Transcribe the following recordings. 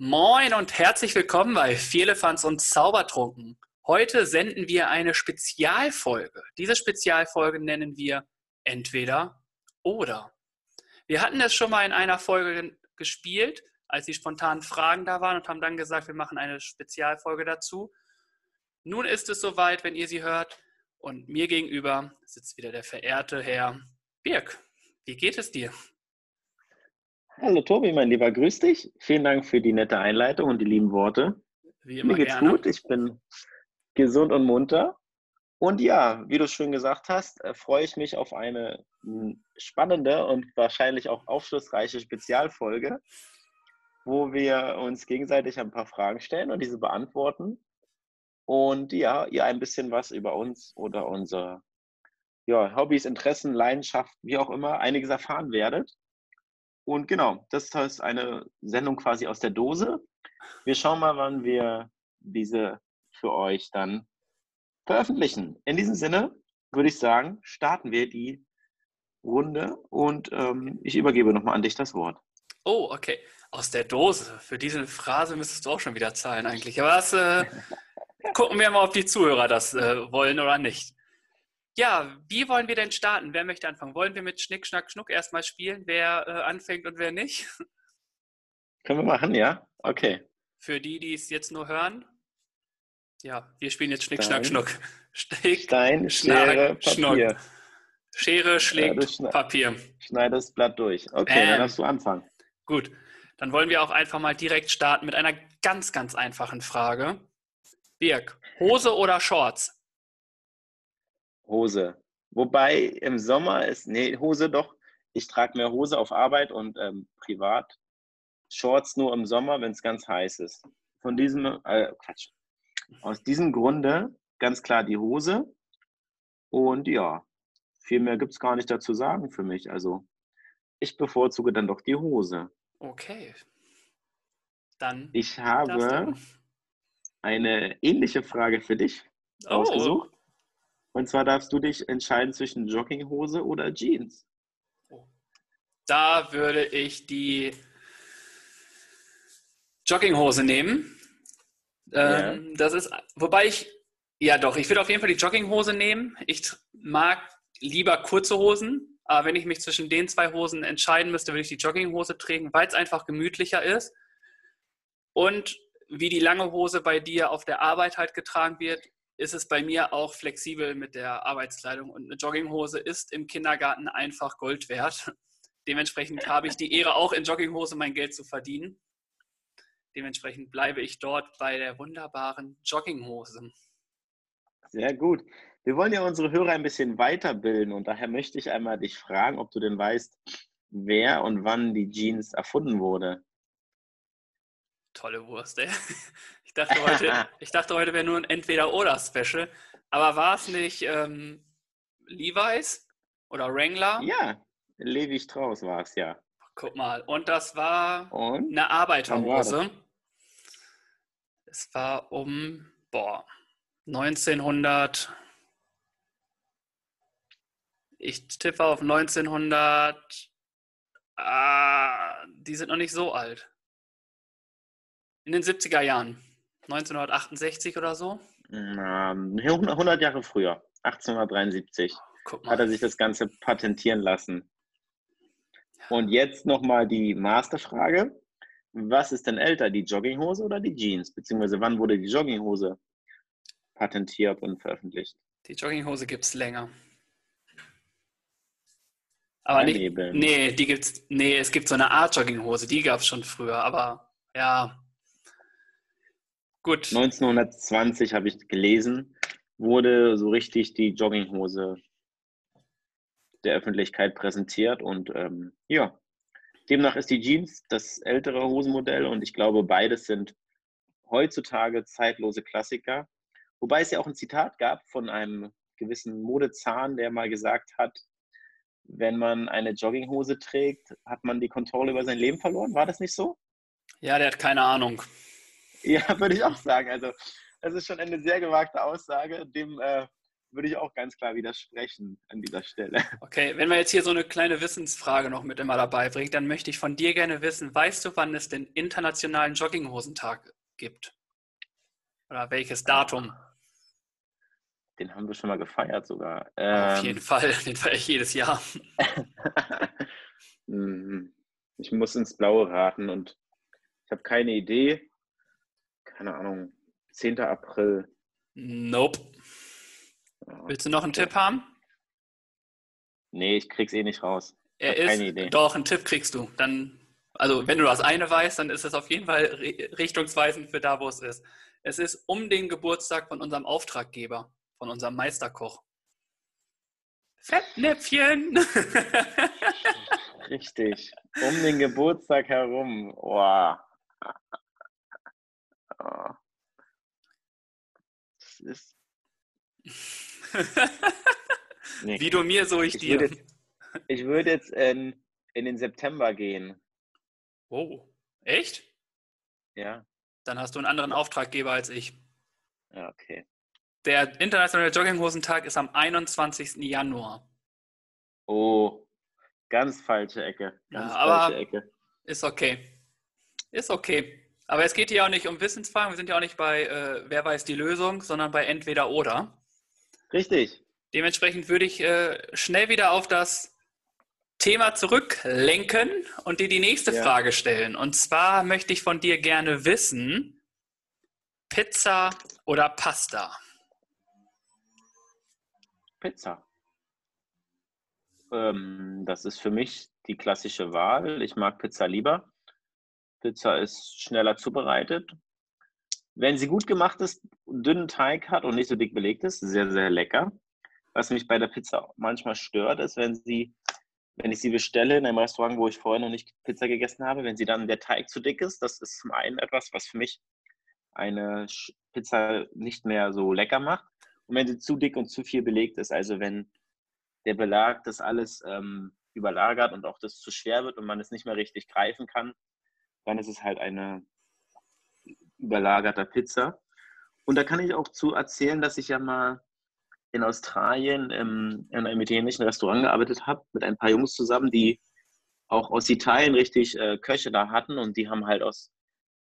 Moin und herzlich willkommen bei Vierlefanz und Zaubertrunken. Heute senden wir eine Spezialfolge. Diese Spezialfolge nennen wir entweder oder. Wir hatten es schon mal in einer Folge gespielt, als die spontanen Fragen da waren und haben dann gesagt, wir machen eine Spezialfolge dazu. Nun ist es soweit, wenn ihr sie hört. Und mir gegenüber sitzt wieder der verehrte Herr Birk. Wie geht es dir? Hallo Tobi, mein Lieber, grüß dich. Vielen Dank für die nette Einleitung und die lieben Worte. Wie immer Mir geht's gerne. gut, ich bin gesund und munter. Und ja, wie du schön gesagt hast, äh, freue ich mich auf eine hm, spannende und wahrscheinlich auch aufschlussreiche Spezialfolge, wo wir uns gegenseitig ein paar Fragen stellen und diese beantworten. Und ja, ihr ein bisschen was über uns oder unsere ja, Hobbys, Interessen, Leidenschaften, wie auch immer, einiges erfahren werdet. Und genau, das ist eine Sendung quasi aus der Dose. Wir schauen mal, wann wir diese für euch dann veröffentlichen. In diesem Sinne würde ich sagen, starten wir die Runde und ähm, ich übergebe nochmal an dich das Wort. Oh, okay. Aus der Dose. Für diese Phrase müsstest du auch schon wieder zahlen eigentlich. Aber das äh, gucken wir mal, ob die Zuhörer das äh, wollen oder nicht. Ja, wie wollen wir denn starten? Wer möchte anfangen? Wollen wir mit Schnick, Schnack, Schnuck erstmal spielen, wer äh, anfängt und wer nicht? Können wir machen, ja? Okay. Für die, die es jetzt nur hören, ja, wir spielen jetzt Schnick, Stein. Schnack, Schnuck. Steck, Stein, Schere, Papier. Schnuck. Schere schlägt ja, Papier. Schneid das Blatt durch. Okay, ähm, dann darfst du anfangen. Gut, dann wollen wir auch einfach mal direkt starten mit einer ganz, ganz einfachen Frage. Birg, Hose oder Shorts? Hose. Wobei im Sommer ist, nee, Hose doch. Ich trage mehr Hose auf Arbeit und ähm, privat. Shorts nur im Sommer, wenn es ganz heiß ist. Von diesem, äh, Quatsch. Aus diesem Grunde ganz klar die Hose. Und ja, viel mehr gibt es gar nicht dazu sagen für mich. Also ich bevorzuge dann doch die Hose. Okay. Dann. Ich habe eine ähnliche Frage für dich oh. ausgesucht. Und zwar darfst du dich entscheiden zwischen Jogginghose oder Jeans. Da würde ich die Jogginghose nehmen. Yeah. Ähm, das ist, wobei ich, ja doch, ich würde auf jeden Fall die Jogginghose nehmen. Ich mag lieber kurze Hosen, aber wenn ich mich zwischen den zwei Hosen entscheiden müsste, würde ich die Jogginghose tragen, weil es einfach gemütlicher ist. Und wie die lange Hose bei dir auf der Arbeit halt getragen wird, ist es bei mir auch flexibel mit der Arbeitskleidung. Und eine Jogginghose ist im Kindergarten einfach Gold wert. Dementsprechend habe ich die Ehre, auch in Jogginghose mein Geld zu verdienen. Dementsprechend bleibe ich dort bei der wunderbaren Jogginghose. Sehr gut. Wir wollen ja unsere Hörer ein bisschen weiterbilden und daher möchte ich einmal dich fragen, ob du denn weißt, wer und wann die Jeans erfunden wurde. Tolle Wurst, ey. Ich dachte heute, ich dachte, heute wäre nur ein Entweder-Oder-Special. Aber war es nicht ähm, Levi's oder Wrangler? Ja, Levi Strauss war es, ja. Guck mal, und das war und? eine Arbeiterhose. Es war um, boah, 1900. Ich tippe auf 1900. Ah, die sind noch nicht so alt. In den 70er Jahren. 1968 oder so? 100 Jahre früher, 1873, hat er sich das Ganze patentieren lassen. Und jetzt nochmal die Masterfrage. Was ist denn älter, die Jogginghose oder die Jeans? Beziehungsweise wann wurde die Jogginghose patentiert und veröffentlicht? Die Jogginghose gibt es länger. Aber nicht, nee, die gibt's, nee, es gibt so eine Art Jogginghose, die gab es schon früher, aber ja, Gut. 1920 habe ich gelesen, wurde so richtig die Jogginghose der Öffentlichkeit präsentiert und ähm, ja, demnach ist die Jeans das ältere Hosenmodell und ich glaube, beides sind heutzutage zeitlose Klassiker. Wobei es ja auch ein Zitat gab von einem gewissen Modezahn, der mal gesagt hat, wenn man eine Jogginghose trägt, hat man die Kontrolle über sein Leben verloren. War das nicht so? Ja, der hat keine Ahnung. Ja, würde ich auch sagen. Also, das ist schon eine sehr gewagte Aussage. Dem äh, würde ich auch ganz klar widersprechen an dieser Stelle. Okay, wenn wir jetzt hier so eine kleine Wissensfrage noch mit immer dabei bringen, dann möchte ich von dir gerne wissen, weißt du, wann es den internationalen Jogginghosentag gibt? Oder welches Datum? Den haben wir schon mal gefeiert sogar. Auf ähm, jeden Fall, den feiere ich jedes Jahr. Mhm. ich muss ins Blaue raten und ich habe keine Idee. Keine Ahnung. 10. April. Nope. Willst du noch einen Tipp haben? Nee, ich krieg's eh nicht raus. Er ist, keine Idee. Doch, einen Tipp kriegst du. Dann, also wenn du das eine weißt, dann ist es auf jeden Fall richtungsweisend für da, wo es ist. Es ist um den Geburtstag von unserem Auftraggeber, von unserem Meisterkoch. Fettnäpfchen! Richtig. Um den Geburtstag herum. Wow. Oh. Das ist nee. Wie du mir, so ich, ich dir. Würde jetzt, ich würde jetzt in, in den September gehen. Oh, echt? Ja. Dann hast du einen anderen Auftraggeber als ich. Ja, okay. Der internationale Jogginghosentag ist am 21. Januar. Oh, ganz falsche Ecke. Ganz ja, aber falsche Ecke. Ist okay. Ist okay. Aber es geht hier auch nicht um Wissensfragen. Wir sind ja auch nicht bei äh, Wer weiß die Lösung, sondern bei Entweder oder. Richtig. Dementsprechend würde ich äh, schnell wieder auf das Thema zurücklenken und dir die nächste ja. Frage stellen. Und zwar möchte ich von dir gerne wissen, Pizza oder Pasta? Pizza. Ähm, das ist für mich die klassische Wahl. Ich mag Pizza lieber. Pizza ist schneller zubereitet, wenn sie gut gemacht ist, dünnen Teig hat und nicht so dick belegt ist, sehr, sehr lecker. Was mich bei der Pizza manchmal stört, ist, wenn sie, wenn ich sie bestelle in einem Restaurant, wo ich vorher noch nicht Pizza gegessen habe, wenn sie dann der Teig zu dick ist. Das ist zum einen etwas, was für mich eine Pizza nicht mehr so lecker macht. Und wenn sie zu dick und zu viel belegt ist, also wenn der Belag das alles ähm, überlagert und auch das zu schwer wird und man es nicht mehr richtig greifen kann, dann ist es halt eine überlagerter Pizza. Und da kann ich auch zu erzählen, dass ich ja mal in Australien ähm, in einem italienischen Restaurant gearbeitet habe, mit ein paar Jungs zusammen, die auch aus Italien richtig äh, Köche da hatten. Und die haben halt aus,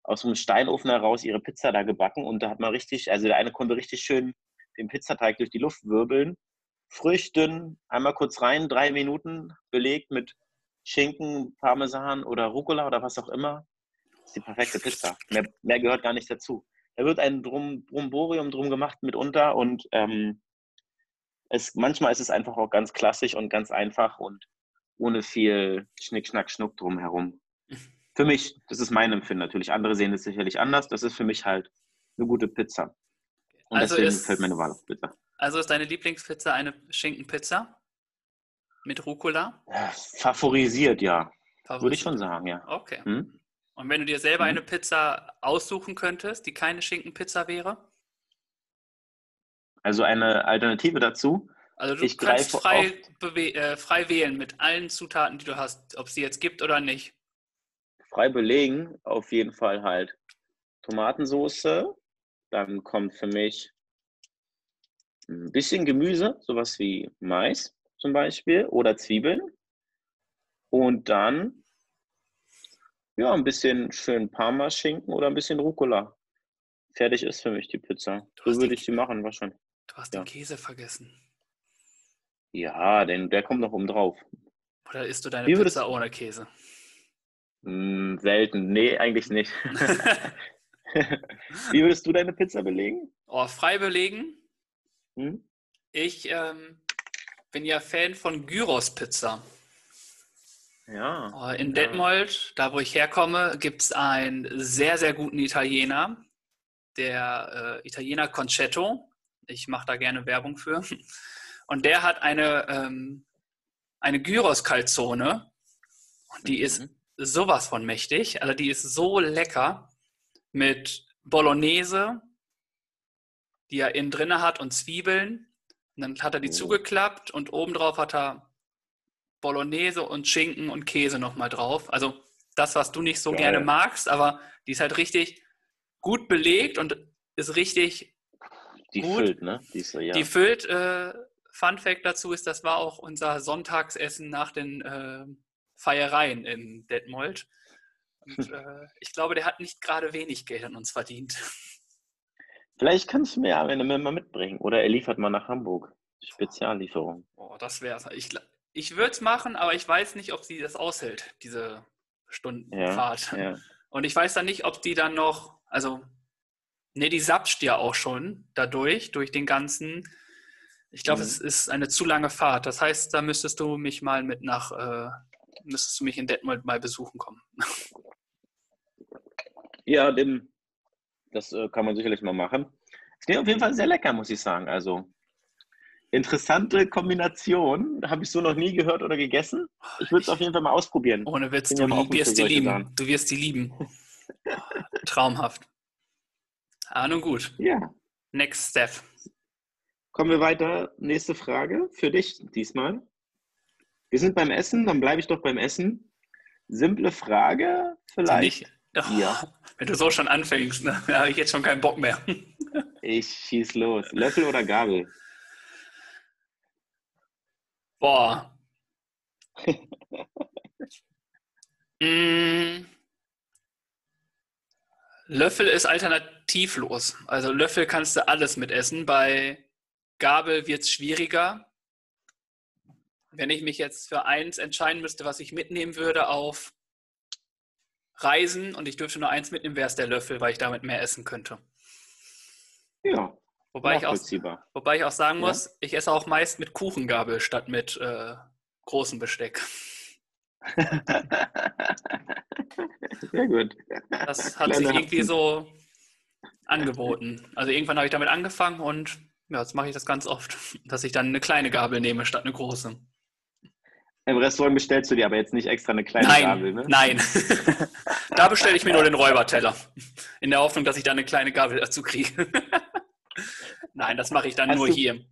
aus einem Steinofen heraus ihre Pizza da gebacken. Und da hat man richtig, also der eine konnte richtig schön den Pizzateig durch die Luft wirbeln, Früchten, einmal kurz rein, drei Minuten belegt mit Schinken, Parmesan oder Rucola oder was auch immer ist die perfekte Pizza. Mehr, mehr gehört gar nicht dazu. Da wird ein drum, Brumborium drum gemacht mitunter und ähm, es, manchmal ist es einfach auch ganz klassisch und ganz einfach und ohne viel Schnick, Schnack, Schnuck drumherum. Für mich, das ist mein Empfinden natürlich. Andere sehen es sicherlich anders. Das ist für mich halt eine gute Pizza. Und also deswegen ist, fällt meine Wahl auf Pizza. Also ist deine Lieblingspizza eine Schinkenpizza? Mit Rucola? Favorisiert, ja. Favorisiert. Würde ich schon sagen, ja. Okay. Hm? Und wenn du dir selber mhm. eine Pizza aussuchen könntest, die keine Schinkenpizza wäre? Also eine Alternative dazu? Also du ich kannst frei, äh, frei wählen mit allen Zutaten, die du hast, ob es sie jetzt gibt oder nicht. Frei belegen, auf jeden Fall halt Tomatensoße. Dann kommt für mich ein bisschen Gemüse, sowas wie Mais zum Beispiel oder Zwiebeln. Und dann ja, ein bisschen schön Parmaschinken oder ein bisschen Rucola. Fertig ist für mich die Pizza. So würde ich die machen wahrscheinlich. Du hast ja. den Käse vergessen. Ja, denn der kommt noch oben drauf. Oder isst du deine Wie Pizza ohne Käse? Hm, selten. Nee, eigentlich nicht. Wie würdest du deine Pizza belegen? Oh, frei belegen? Hm? Ich ähm, bin ja Fan von Gyros-Pizza. Ja. Äh, in Detmold, da wo ich herkomme, gibt es einen sehr, sehr guten Italiener, der äh, Italiener Concetto. Ich mache da gerne Werbung für. Und der hat eine, ähm, eine Gyros-Calzone. Die mhm. ist sowas von mächtig. Also die ist so lecker mit Bolognese, die er innen drin hat und Zwiebeln. Und dann hat er die oh. zugeklappt und obendrauf hat er Bolognese und Schinken und Käse nochmal drauf. Also das, was du nicht so Geil. gerne magst, aber die ist halt richtig gut belegt und ist richtig die gut. füllt, ne? Die, so, ja. die füllt. Äh, Fun Fact dazu ist, das war auch unser Sonntagsessen nach den äh, Feiereien in Detmold. Und äh, ich glaube, der hat nicht gerade wenig Geld an uns verdient. Vielleicht kannst du mir ja eine mal mitbringen. Oder er liefert mal nach Hamburg. Speziallieferung. Oh, das wäre Ich, ich würde es machen, aber ich weiß nicht, ob sie das aushält, diese Stundenfahrt. Ja, ja. Und ich weiß dann nicht, ob die dann noch, also, ne, die sapscht ja auch schon dadurch, durch den ganzen. Ich glaube, mhm. es ist eine zu lange Fahrt. Das heißt, da müsstest du mich mal mit nach, äh, müsstest du mich in Detmold mal besuchen kommen. Ja, dem, das äh, kann man sicherlich mal machen. Es klingt auf jeden Fall sehr lecker, muss ich sagen. Also interessante Kombination. Habe ich so noch nie gehört oder gegessen. Ich würde es auf jeden Fall mal ausprobieren. Ohne Witz, du wirst die lieben. Sachen. Du wirst die lieben. Traumhaft. Ah, nun gut. Ja. Next step. Kommen wir weiter. Nächste Frage für dich diesmal. Wir sind beim Essen, dann bleibe ich doch beim Essen. Simple Frage, vielleicht. Oh, ja. Wenn du so schon anfängst, ne, habe ich jetzt schon keinen Bock mehr. ich schieß los. Löffel oder Gabel? Boah. mm. Löffel ist alternativlos. Also Löffel kannst du alles mit essen. Bei Gabel wird es schwieriger. Wenn ich mich jetzt für eins entscheiden müsste, was ich mitnehmen würde auf Reisen und ich dürfte nur eins mitnehmen, wäre es der Löffel, weil ich damit mehr essen könnte. Ja. Wobei ich, auch, wobei ich auch sagen muss, ja? ich esse auch meist mit Kuchengabel statt mit äh, großem Besteck. Sehr gut. Das hat Kleine sich irgendwie so angeboten. Also irgendwann habe ich damit angefangen und ja, jetzt mache ich das ganz oft, dass ich dann eine kleine Gabel nehme statt eine große. Im Restaurant bestellst du dir aber jetzt nicht extra eine kleine nein, Gabel, ne? Nein, da bestelle ich mir nur den Räuberteller. In der Hoffnung, dass ich da eine kleine Gabel dazu kriege. Nein, das mache ich dann hast nur du, hier.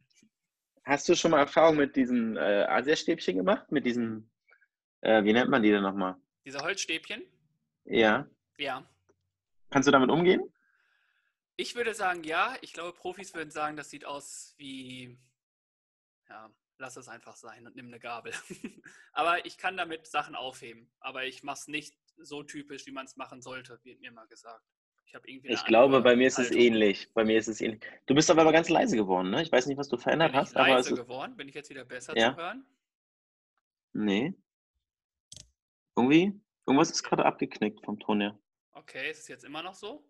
Hast du schon mal Erfahrung mit diesen äh, Asiastäbchen gemacht? Mit diesen, äh, wie nennt man die denn nochmal? Diese Holzstäbchen? Ja. Ja. Kannst du damit umgehen? Ich würde sagen, ja. Ich glaube, Profis würden sagen, das sieht aus wie ja, lass es einfach sein und nimm eine Gabel. aber ich kann damit Sachen aufheben. Aber ich mache es nicht so typisch, wie man es machen sollte, wird mir mal gesagt. Ich, ich glaube, bei mir ist es ähnlich. Bei mir ist es ähnlich. Du bist aber ganz leise geworden, ne? Ich weiß nicht, was du verändert Bin hast. Ich leise aber geworden? Bin ich jetzt wieder besser ja. zu hören? Nee. Irgendwie, irgendwas ist gerade abgeknickt vom Ton her. Okay, ist es jetzt immer noch so?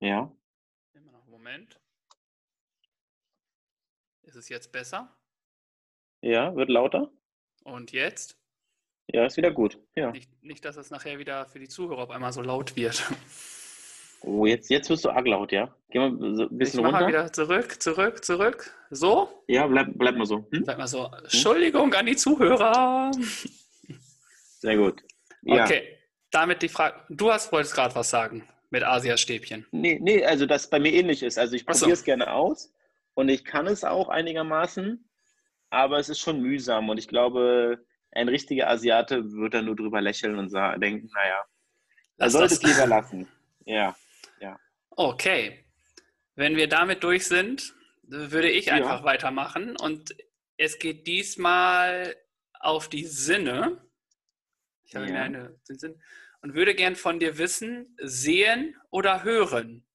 Ja. Immer noch, Moment. Ist es jetzt besser? Ja, wird lauter. Und jetzt? Ja, ist wieder gut. Ja. Nicht, nicht, dass es nachher wieder für die Zuhörer auf einmal so laut wird. Oh, jetzt, jetzt wirst du arg laut, ja? Geh mal so ein bisschen ich runter. Mal wieder zurück, zurück, zurück. So? Ja, bleib, bleib mal so. Hm? Bleib mal so. Entschuldigung hm? an die Zuhörer. Sehr gut. Ja. Okay, damit die Frage. Du hast wolltest gerade was sagen mit Asiastäbchen. Nee, nee, also das bei mir ähnlich ist. Also ich probiere es gerne aus und ich kann es auch einigermaßen aber es ist schon mühsam und ich glaube, ein richtiger Asiate wird dann nur drüber lächeln und denken, naja, er sollte es lieber lassen. Ja. Okay. Wenn wir damit durch sind, würde ich einfach ja. weitermachen und es geht diesmal auf die Sinne. Ich habe ja. eine Sinn und würde gern von dir wissen, sehen oder hören.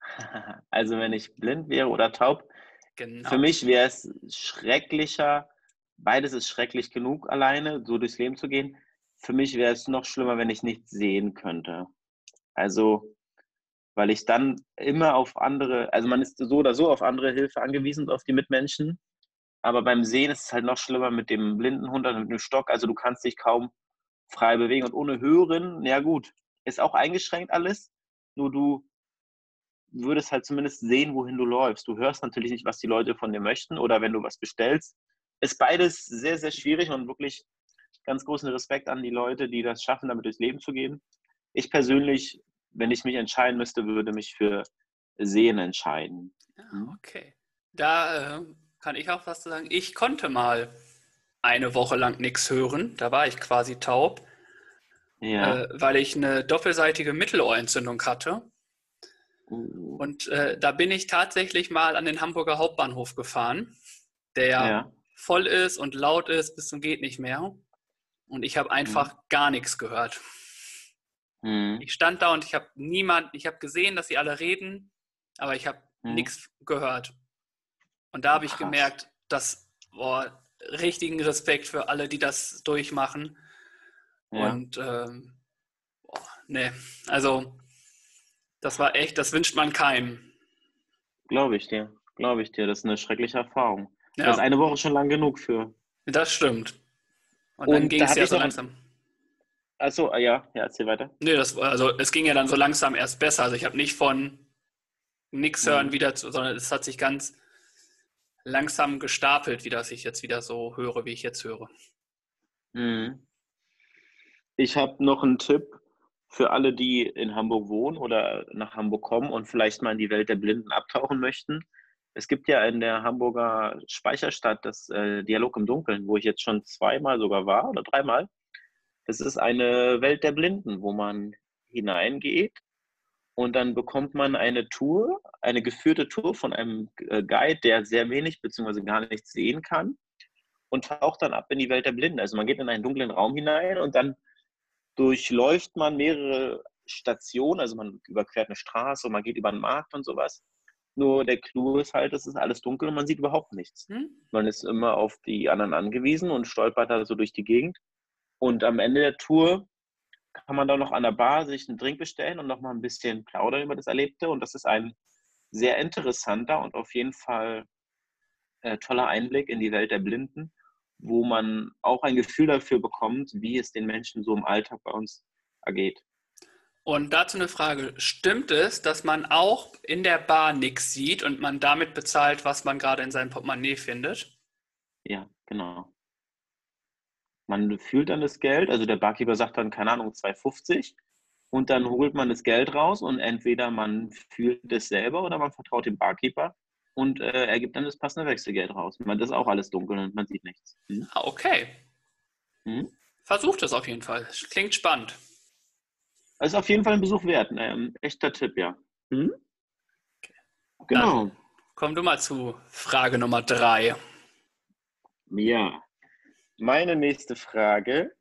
Also wenn ich blind wäre oder taub, Genau. Für mich wäre es schrecklicher, beides ist schrecklich genug alleine, so durchs Leben zu gehen. Für mich wäre es noch schlimmer, wenn ich nichts sehen könnte. Also, weil ich dann immer auf andere, also man ist so oder so auf andere Hilfe angewiesen, auf die Mitmenschen. Aber beim Sehen ist es halt noch schlimmer mit dem blinden Hund und mit dem Stock. Also du kannst dich kaum frei bewegen. Und ohne Hören, ja gut, ist auch eingeschränkt alles. Nur du würdest halt zumindest sehen, wohin du läufst. Du hörst natürlich nicht, was die Leute von dir möchten oder wenn du was bestellst. Ist beides sehr, sehr schwierig und wirklich ganz großen Respekt an die Leute, die das schaffen, damit durchs Leben zu gehen. Ich persönlich, wenn ich mich entscheiden müsste, würde mich für Sehen entscheiden. Ah, okay. Da äh, kann ich auch was sagen. Ich konnte mal eine Woche lang nichts hören. Da war ich quasi taub, ja. äh, weil ich eine doppelseitige Mittelohrentzündung hatte. Uh. Und äh, da bin ich tatsächlich mal an den Hamburger Hauptbahnhof gefahren, der ja. voll ist und laut ist bis zum geht nicht mehr. Und ich habe einfach mhm. gar nichts gehört. Mhm. Ich stand da und ich habe niemand, ich habe gesehen, dass sie alle reden, aber ich habe mhm. nichts gehört. Und da habe ich gemerkt, dass boah, richtigen Respekt für alle, die das durchmachen. Ja. Und ähm, boah, nee, also das war echt, das wünscht man keinem. Glaube ich dir, glaube ich dir. Das ist eine schreckliche Erfahrung. Ja. Das ist eine Woche schon lang genug für. Das stimmt. Und, Und dann ging es ja so langsam. Achso, ah, ja, ja, erzähl weiter. Nee, das, also es ging ja dann so langsam erst besser. Also ich habe nicht von nix hören mhm. wieder zu, sondern es hat sich ganz langsam gestapelt, wie das ich jetzt wieder so höre, wie ich jetzt höre. Mhm. Ich habe noch einen Tipp für alle, die in Hamburg wohnen oder nach Hamburg kommen und vielleicht mal in die Welt der Blinden abtauchen möchten. Es gibt ja in der Hamburger Speicherstadt das äh, Dialog im Dunkeln, wo ich jetzt schon zweimal sogar war oder dreimal. Das ist eine Welt der Blinden, wo man hineingeht und dann bekommt man eine Tour, eine geführte Tour von einem äh, Guide, der sehr wenig bzw. gar nichts sehen kann und taucht dann ab in die Welt der Blinden. Also man geht in einen dunklen Raum hinein und dann durchläuft man mehrere Stationen, also man überquert eine Straße und man geht über einen Markt und sowas. Nur der Clou ist halt, es ist alles dunkel und man sieht überhaupt nichts. Hm? Man ist immer auf die anderen angewiesen und stolpert da so durch die Gegend. Und am Ende der Tour kann man dann noch an der Bar sich einen Drink bestellen und noch mal ein bisschen plaudern über das Erlebte. Und das ist ein sehr interessanter und auf jeden Fall äh, toller Einblick in die Welt der Blinden, wo man auch ein Gefühl dafür bekommt, wie es den Menschen so im Alltag bei uns ergeht. Und dazu eine Frage. Stimmt es, dass man auch in der Bar nichts sieht und man damit bezahlt, was man gerade in seinem Portemonnaie findet? Ja, genau. Man fühlt dann das Geld, also der Barkeeper sagt dann, keine Ahnung, 2,50 und dann holt man das Geld raus und entweder man fühlt es selber oder man vertraut dem Barkeeper und äh, er gibt dann das passende Wechselgeld raus. Man, das ist auch alles dunkel und man sieht nichts. Hm? Ah, okay. Hm? Versucht es auf jeden Fall. Klingt spannend. Es ist auf jeden Fall ein Besuch wert. Ein ähm, echter Tipp, ja. Hm? Okay. Genau. Dann komm du mal zu Frage Nummer drei. Ja. Meine nächste Frage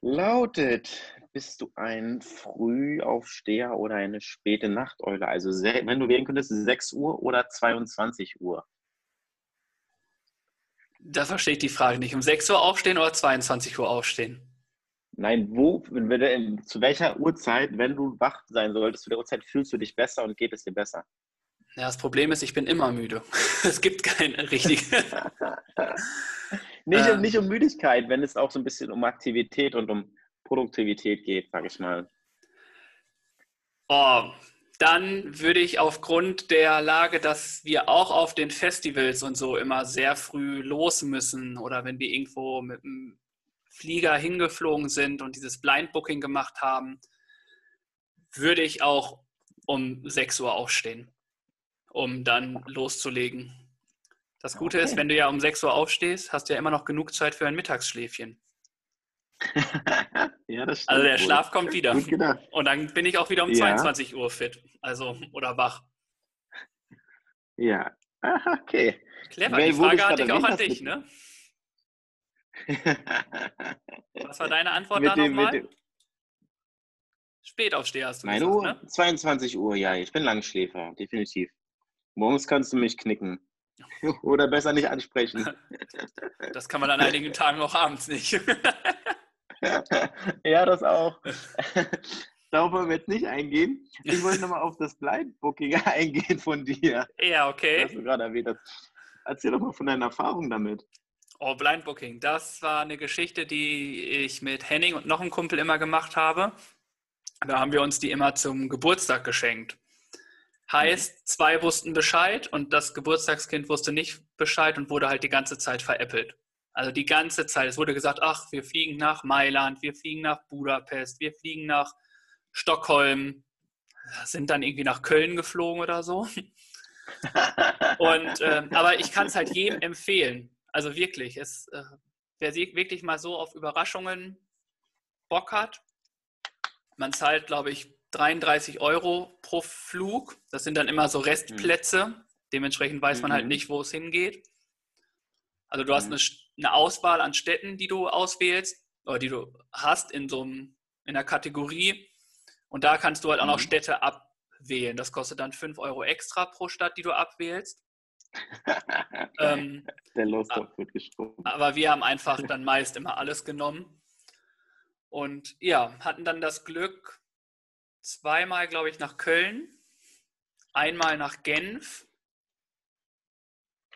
lautet: Bist du ein Frühaufsteher oder eine späte Nachteule? Also, wenn du wählen könntest, 6 Uhr oder 22 Uhr? Da verstehe ich die Frage nicht. Um 6 Uhr aufstehen oder 22 Uhr aufstehen? Nein, wo, zu welcher Uhrzeit, wenn du wach sein solltest, zu der Uhrzeit fühlst du dich besser und geht es dir besser? Ja, das Problem ist, ich bin immer müde. es gibt keine richtige. nicht, ähm, nicht um Müdigkeit, wenn es auch so ein bisschen um Aktivität und um Produktivität geht, sage ich mal. Oh, dann würde ich aufgrund der Lage, dass wir auch auf den Festivals und so immer sehr früh los müssen oder wenn wir irgendwo mit dem Flieger hingeflogen sind und dieses Blind Booking gemacht haben, würde ich auch um 6 Uhr aufstehen, um dann loszulegen. Das Gute okay. ist, wenn du ja um 6 Uhr aufstehst, hast du ja immer noch genug Zeit für ein Mittagsschläfchen. ja, das stimmt. Also der Schlaf kommt wieder. Und dann bin ich auch wieder um ja. 22 Uhr fit. Also, oder wach. Ja, okay. Clever, die Frage hatte ich auch an dich, ne? Was war deine Antwort da nochmal? Spätaufsteher hast du Meine gesagt, Uhr? Ne? 22 Uhr, ja. Ich bin Langschläfer, definitiv. Morgens kannst du mich knicken. Oder besser nicht ansprechen. Das kann man an einigen Tagen auch abends nicht. ja, das auch. Darauf wollen wir jetzt nicht eingehen. Ich wollte nochmal auf das Blind Booking eingehen von dir. Ja, okay. Was du gerade erwähnt hast. Erzähl doch mal von deiner Erfahrung damit. Oh, Blind Booking. Das war eine Geschichte, die ich mit Henning und noch einem Kumpel immer gemacht habe. Da haben wir uns die immer zum Geburtstag geschenkt. Heißt, zwei wussten Bescheid und das Geburtstagskind wusste nicht Bescheid und wurde halt die ganze Zeit veräppelt. Also die ganze Zeit. Es wurde gesagt, ach, wir fliegen nach Mailand, wir fliegen nach Budapest, wir fliegen nach Stockholm, sind dann irgendwie nach Köln geflogen oder so. und, äh, aber ich kann es halt jedem empfehlen. Also wirklich, es, äh, wer wirklich mal so auf Überraschungen Bock hat, man zahlt, glaube ich, 33 Euro pro Flug. Das sind dann immer so Restplätze. Mhm. Dementsprechend weiß man halt mhm. nicht, wo es hingeht. Also du hast mhm. eine, eine, Auswahl an Städten, die du auswählst oder die du hast in so einem, in der Kategorie. Und da kannst du halt auch noch mhm. Städte abwählen. Das kostet dann 5 Euro extra pro Stadt, die du abwählst. ähm, der Lostopf wird gesprungen. Aber wir haben einfach dann meist immer alles genommen. Und ja, hatten dann das Glück, zweimal, glaube ich, nach Köln, einmal nach Genf,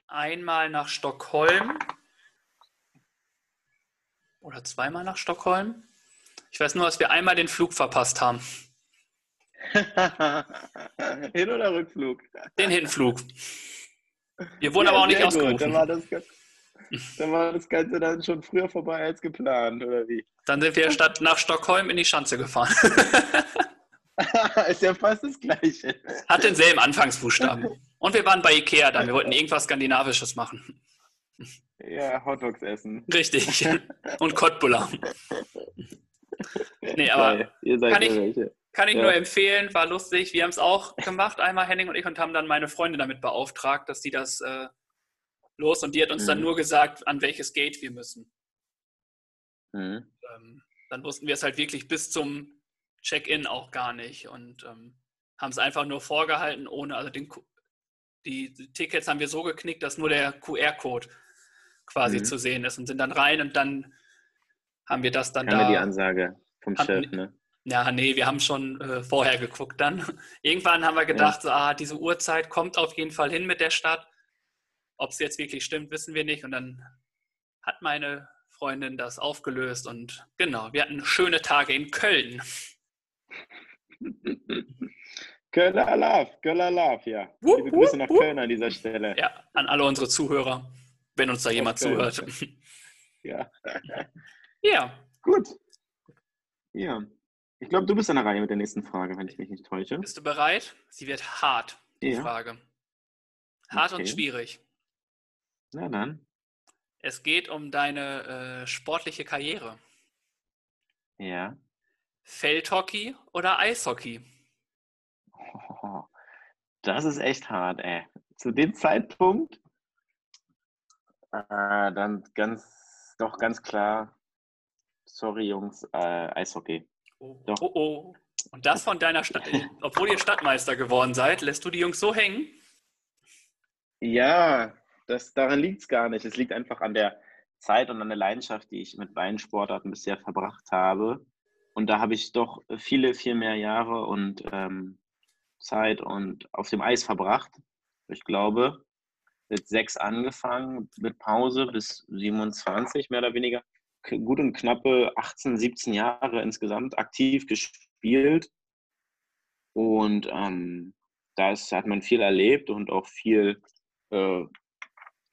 einmal nach Stockholm oder zweimal nach Stockholm. Ich weiß nur, dass wir einmal den Flug verpasst haben. Hin- oder Rückflug? Den Hinflug. Wir wurden ja, aber auch nicht ausgerufen. Dann war, das, dann war das Ganze dann schon früher vorbei als geplant, oder wie? Dann sind wir statt nach Stockholm in die Schanze gefahren. ist ja fast das Gleiche. Hat denselben Anfangsbuchstaben. Und wir waren bei Ikea dann. Wir wollten irgendwas Skandinavisches machen. Ja, Hotdogs essen. Richtig. Und Cottbullar. Nee, aber kann ich, kann ich ja. nur empfehlen, war lustig. Wir haben es auch gemacht, einmal Henning und ich, und haben dann meine Freunde damit beauftragt, dass die das äh, los und die hat uns mhm. dann nur gesagt, an welches Gate wir müssen. Mhm. Ähm, dann wussten wir es halt wirklich bis zum Check-in auch gar nicht und ähm, haben es einfach nur vorgehalten, ohne, also den, die, die, Tickets haben wir so geknickt, dass nur der QR-Code quasi mhm. zu sehen ist und sind dann rein und dann haben wir das dann Kam da. die Ansage vom hatten, Chef, ne? Ja, nee, wir haben schon äh, vorher geguckt dann. Irgendwann haben wir gedacht, ja. so, ah, diese Uhrzeit kommt auf jeden Fall hin mit der Stadt. Ob es jetzt wirklich stimmt, wissen wir nicht. Und dann hat meine Freundin das aufgelöst und genau, wir hatten schöne Tage in Köln. Kölner Love, Kölner Love, ja. Wupp, Liebe Grüße nach wupp. Köln an dieser Stelle. Ja, an alle unsere Zuhörer, wenn uns da jemand Köln. zuhört. Ja. ja. Gut. Ja. Ich glaube, du bist an der Reihe mit der nächsten Frage, wenn ich mich nicht täusche. Bist du bereit? Sie wird hart, die ja. Frage. Hart okay. und schwierig. Na dann. Es geht um deine äh, sportliche Karriere. Ja. Feldhockey oder Eishockey? Oh, das ist echt hart, ey. Zu dem Zeitpunkt äh, dann ganz, doch ganz klar, sorry Jungs, äh, Eishockey. Oh, doch. oh, oh. Und das von deiner Stadt, obwohl ihr Stadtmeister geworden seid, lässt du die Jungs so hängen? Ja, das, daran liegt es gar nicht. Es liegt einfach an der Zeit und an der Leidenschaft, die ich mit beiden Sportarten bisher verbracht habe. Und da habe ich doch viele, viel mehr Jahre und ähm, Zeit und auf dem Eis verbracht. Ich glaube, mit sechs angefangen, mit Pause bis 27 mehr oder weniger. Gut und knappe 18, 17 Jahre insgesamt aktiv gespielt. Und ähm, da hat man viel erlebt und auch viel, äh,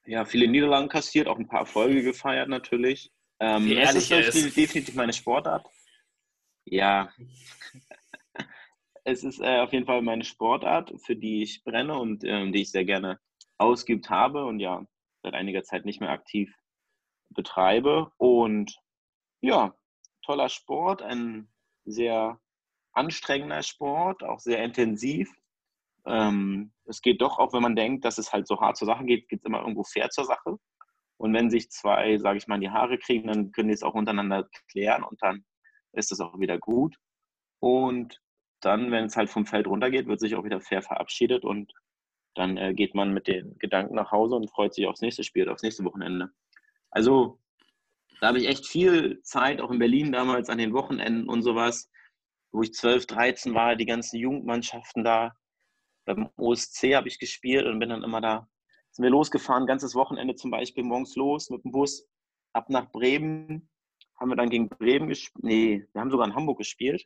ja, viele Niederlagen kassiert, auch ein paar Erfolge gefeiert natürlich. Ähm, ehrlich ist, ist definitiv meine Sportart. Ja. es ist äh, auf jeden Fall meine Sportart, für die ich brenne und äh, die ich sehr gerne ausgeübt habe und ja, seit einiger Zeit nicht mehr aktiv betreibe. Und ja, toller Sport, ein sehr anstrengender Sport, auch sehr intensiv. Ähm, es geht doch, auch wenn man denkt, dass es halt so hart zur Sache geht, geht es immer irgendwo fair zur Sache. Und wenn sich zwei, sage ich mal, in die Haare kriegen, dann können die es auch untereinander klären und dann ist es auch wieder gut. Und dann, wenn es halt vom Feld runtergeht, wird sich auch wieder fair verabschiedet und dann äh, geht man mit den Gedanken nach Hause und freut sich aufs nächste Spiel, aufs nächste Wochenende. Also da habe ich echt viel Zeit, auch in Berlin damals an den Wochenenden und sowas, wo ich 12, 13 war, die ganzen Jugendmannschaften da. Beim OSC habe ich gespielt und bin dann immer da, sind wir losgefahren, ganzes Wochenende zum Beispiel morgens los mit dem Bus ab nach Bremen, haben wir dann gegen Bremen gespielt. Nee, wir haben sogar in Hamburg gespielt.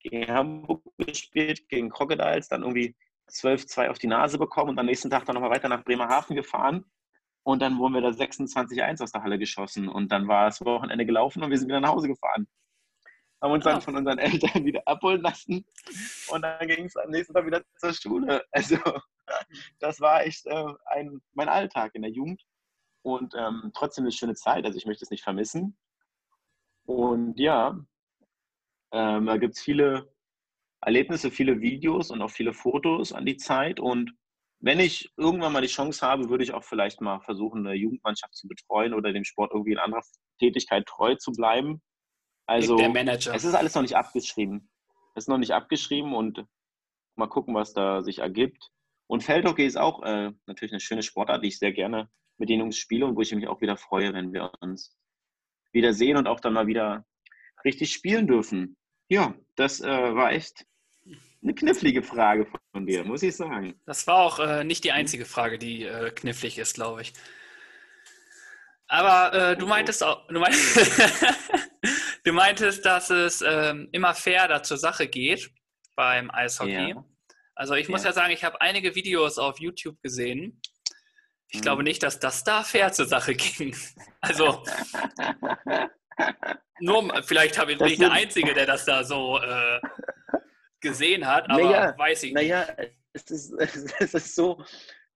Gegen Hamburg gespielt, gegen Crocodiles, dann irgendwie 12-2 auf die Nase bekommen und am nächsten Tag dann nochmal weiter nach Bremerhaven gefahren. Und dann wurden wir da 26-1 aus der Halle geschossen. Und dann war das Wochenende gelaufen und wir sind wieder nach Hause gefahren. Haben uns dann ah. von unseren Eltern wieder abholen lassen. Und dann ging es am nächsten Tag wieder zur Schule. Also, das war echt äh, ein, mein Alltag in der Jugend. Und ähm, trotzdem eine schöne Zeit. Also, ich möchte es nicht vermissen. Und ja, ähm, da gibt es viele Erlebnisse, viele Videos und auch viele Fotos an die Zeit. Und wenn ich irgendwann mal die Chance habe, würde ich auch vielleicht mal versuchen, eine Jugendmannschaft zu betreuen oder dem Sport irgendwie in anderer Tätigkeit treu zu bleiben. Also es ist alles noch nicht abgeschrieben. Es ist noch nicht abgeschrieben und mal gucken, was da sich ergibt. Und Feldhockey ist auch äh, natürlich eine schöne Sportart, die ich sehr gerne mit den Jungs spiele und wo ich mich auch wieder freue, wenn wir uns wieder sehen und auch dann mal wieder richtig spielen dürfen. Ja, das äh, war echt eine knifflige Frage von dir, muss ich sagen. Das war auch äh, nicht die einzige Frage, die äh, knifflig ist, glaube ich. Aber äh, du meintest auch, du meintest, du meintest dass es ähm, immer fair da zur Sache geht beim Eishockey. Ja. Also ich muss ja, ja sagen, ich habe einige Videos auf YouTube gesehen. Ich glaube nicht, dass das da fair zur Sache ging. Also nur vielleicht habe ich nicht der Einzige, der das da so äh, gesehen hat, aber naja, weiß ich naja, nicht. Naja, es ist, es ist so,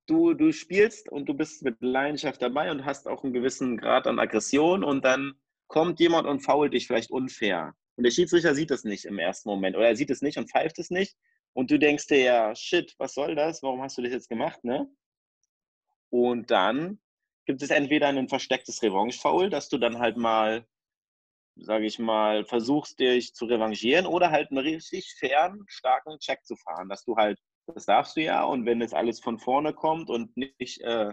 du, du spielst und du bist mit Leidenschaft dabei und hast auch einen gewissen Grad an Aggression und dann kommt jemand und fault dich vielleicht unfair. Und der Schiedsrichter sieht das nicht im ersten Moment oder er sieht es nicht und pfeift es nicht. Und du denkst dir ja, shit, was soll das? Warum hast du das jetzt gemacht, ne? Und dann gibt es entweder ein verstecktes Revanche-Foul, dass du dann halt mal sage ich mal, versuchst dich zu revanchieren oder halt einen richtig fairen, starken Check zu fahren, dass du halt, das darfst du ja. Und wenn es alles von vorne kommt und nicht äh,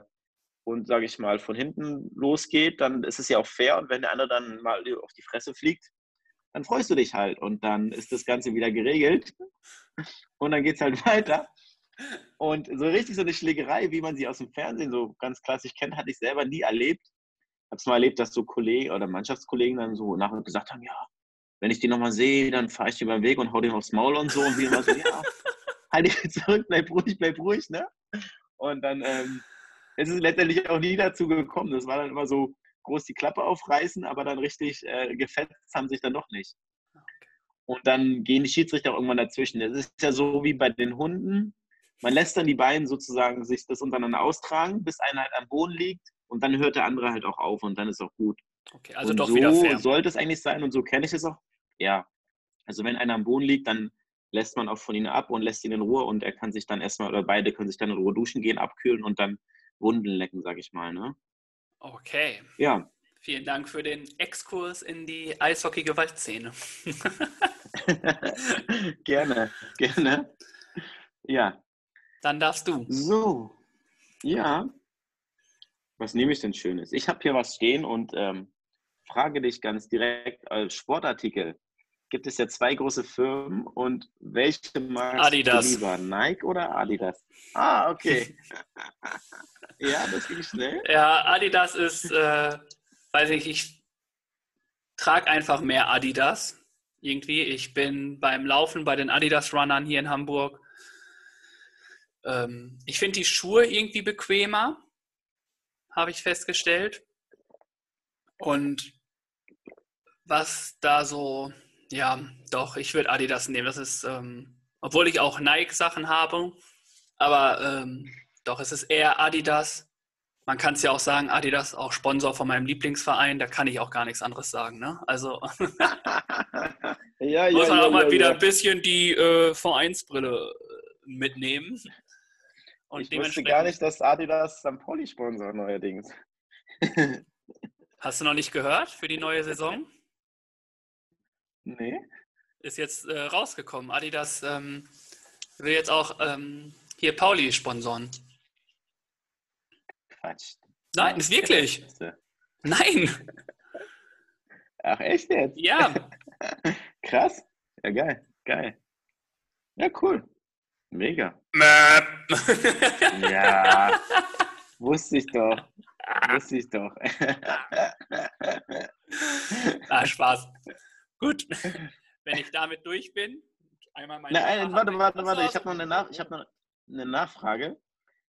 und sage ich mal von hinten losgeht, dann ist es ja auch fair. Und wenn der andere dann mal auf die Fresse fliegt, dann freust du dich halt. Und dann ist das Ganze wieder geregelt. Und dann geht es halt weiter. Und so richtig so eine Schlägerei, wie man sie aus dem Fernsehen so ganz klassisch kennt, hatte ich selber nie erlebt habe es mal erlebt, dass so Kollegen oder Mannschaftskollegen dann so nachher gesagt haben, ja, wenn ich die nochmal sehe, dann fahre ich dir beim Weg und hau den aufs Maul und so. Und wir immer so, ja, halt dich zurück, bleib ruhig, bleib ruhig, ne? Und dann ähm, ist es letztendlich auch nie dazu gekommen. Das war dann immer so groß die Klappe aufreißen, aber dann richtig äh, gefetzt haben sich dann doch nicht. Und dann gehen die Schiedsrichter auch irgendwann dazwischen. Das ist ja so wie bei den Hunden. Man lässt dann die beiden sozusagen sich das untereinander austragen, bis einer halt am Boden liegt und dann hört der andere halt auch auf und dann ist auch gut. Okay, also und doch so wieder fair. sollte es eigentlich sein und so kenne ich es auch. Ja, also wenn einer am Boden liegt, dann lässt man auch von ihm ab und lässt ihn in Ruhe und er kann sich dann erstmal, oder beide können sich dann in Ruhe duschen gehen, abkühlen und dann Wunden lecken, sag ich mal. Ne? Okay. Ja. Vielen Dank für den Exkurs in die Eishockey-Gewaltszene. gerne, gerne. Ja. Dann darfst du. So. Ja, was nehme ich denn Schönes? Ich habe hier was stehen und ähm, frage dich ganz direkt als Sportartikel. Gibt es ja zwei große Firmen und welche magst Adidas. du lieber? Nike oder Adidas? Ah, okay. ja, das ging schnell. Ja, Adidas ist, äh, weiß ich, ich trage einfach mehr Adidas. Irgendwie. Ich bin beim Laufen bei den Adidas-Runnern hier in Hamburg. Ähm, ich finde die Schuhe irgendwie bequemer habe ich festgestellt. Und was da so, ja, doch, ich würde Adidas nehmen. Das ist, ähm, obwohl ich auch Nike-Sachen habe, aber ähm, doch, es ist eher Adidas. Man kann es ja auch sagen, Adidas auch Sponsor von meinem Lieblingsverein, da kann ich auch gar nichts anderes sagen. Ne? Also ja, ja, muss man ja, auch mal wieder ein bisschen die äh, Vereinsbrille äh, mitnehmen. Und ich wusste gar nicht, dass Adidas St. Pauli sponsort neuerdings. Hast du noch nicht gehört für die neue Saison? Nee. Ist jetzt äh, rausgekommen. Adidas ähm, will jetzt auch ähm, hier Pauli sponsoren. Quatsch. Nein, ist wirklich. Nein. Ach, echt jetzt? Ja. Krass. Ja, geil. Geil. Ja, cool. Mega. ja, wusste ich doch. Wusste ich doch. Na, Spaß. Gut. Wenn ich damit durch bin, einmal meine. Nein, warte, warte, warte. Ich habe noch, eine, Nach hab noch eine Nachfrage.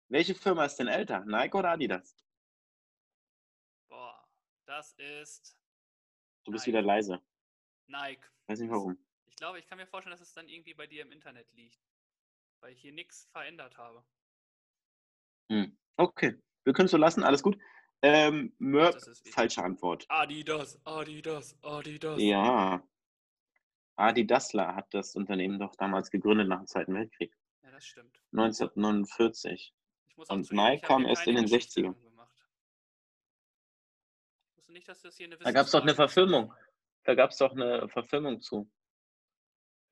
Welche Firma ist denn älter? Nike oder Adidas? Boah, das ist. Du bist Nike. wieder leise. Nike. Weiß nicht warum. Ich glaube, ich kann mir vorstellen, dass es dann irgendwie bei dir im Internet liegt weil ich hier nichts verändert habe. Hm. Okay, wir können es so lassen, alles gut. Ähm, Mörb, falsche Antwort. Adidas, Adidas, Adidas. Ja. Adi Dassler hat das Unternehmen doch damals gegründet nach dem Zweiten Weltkrieg. Ja, das stimmt. 1949. Und Nike kam erst in den 60ern. Nicht, dass das hier eine da gab es doch eine Verfilmung. Da gab es doch eine Verfilmung zu.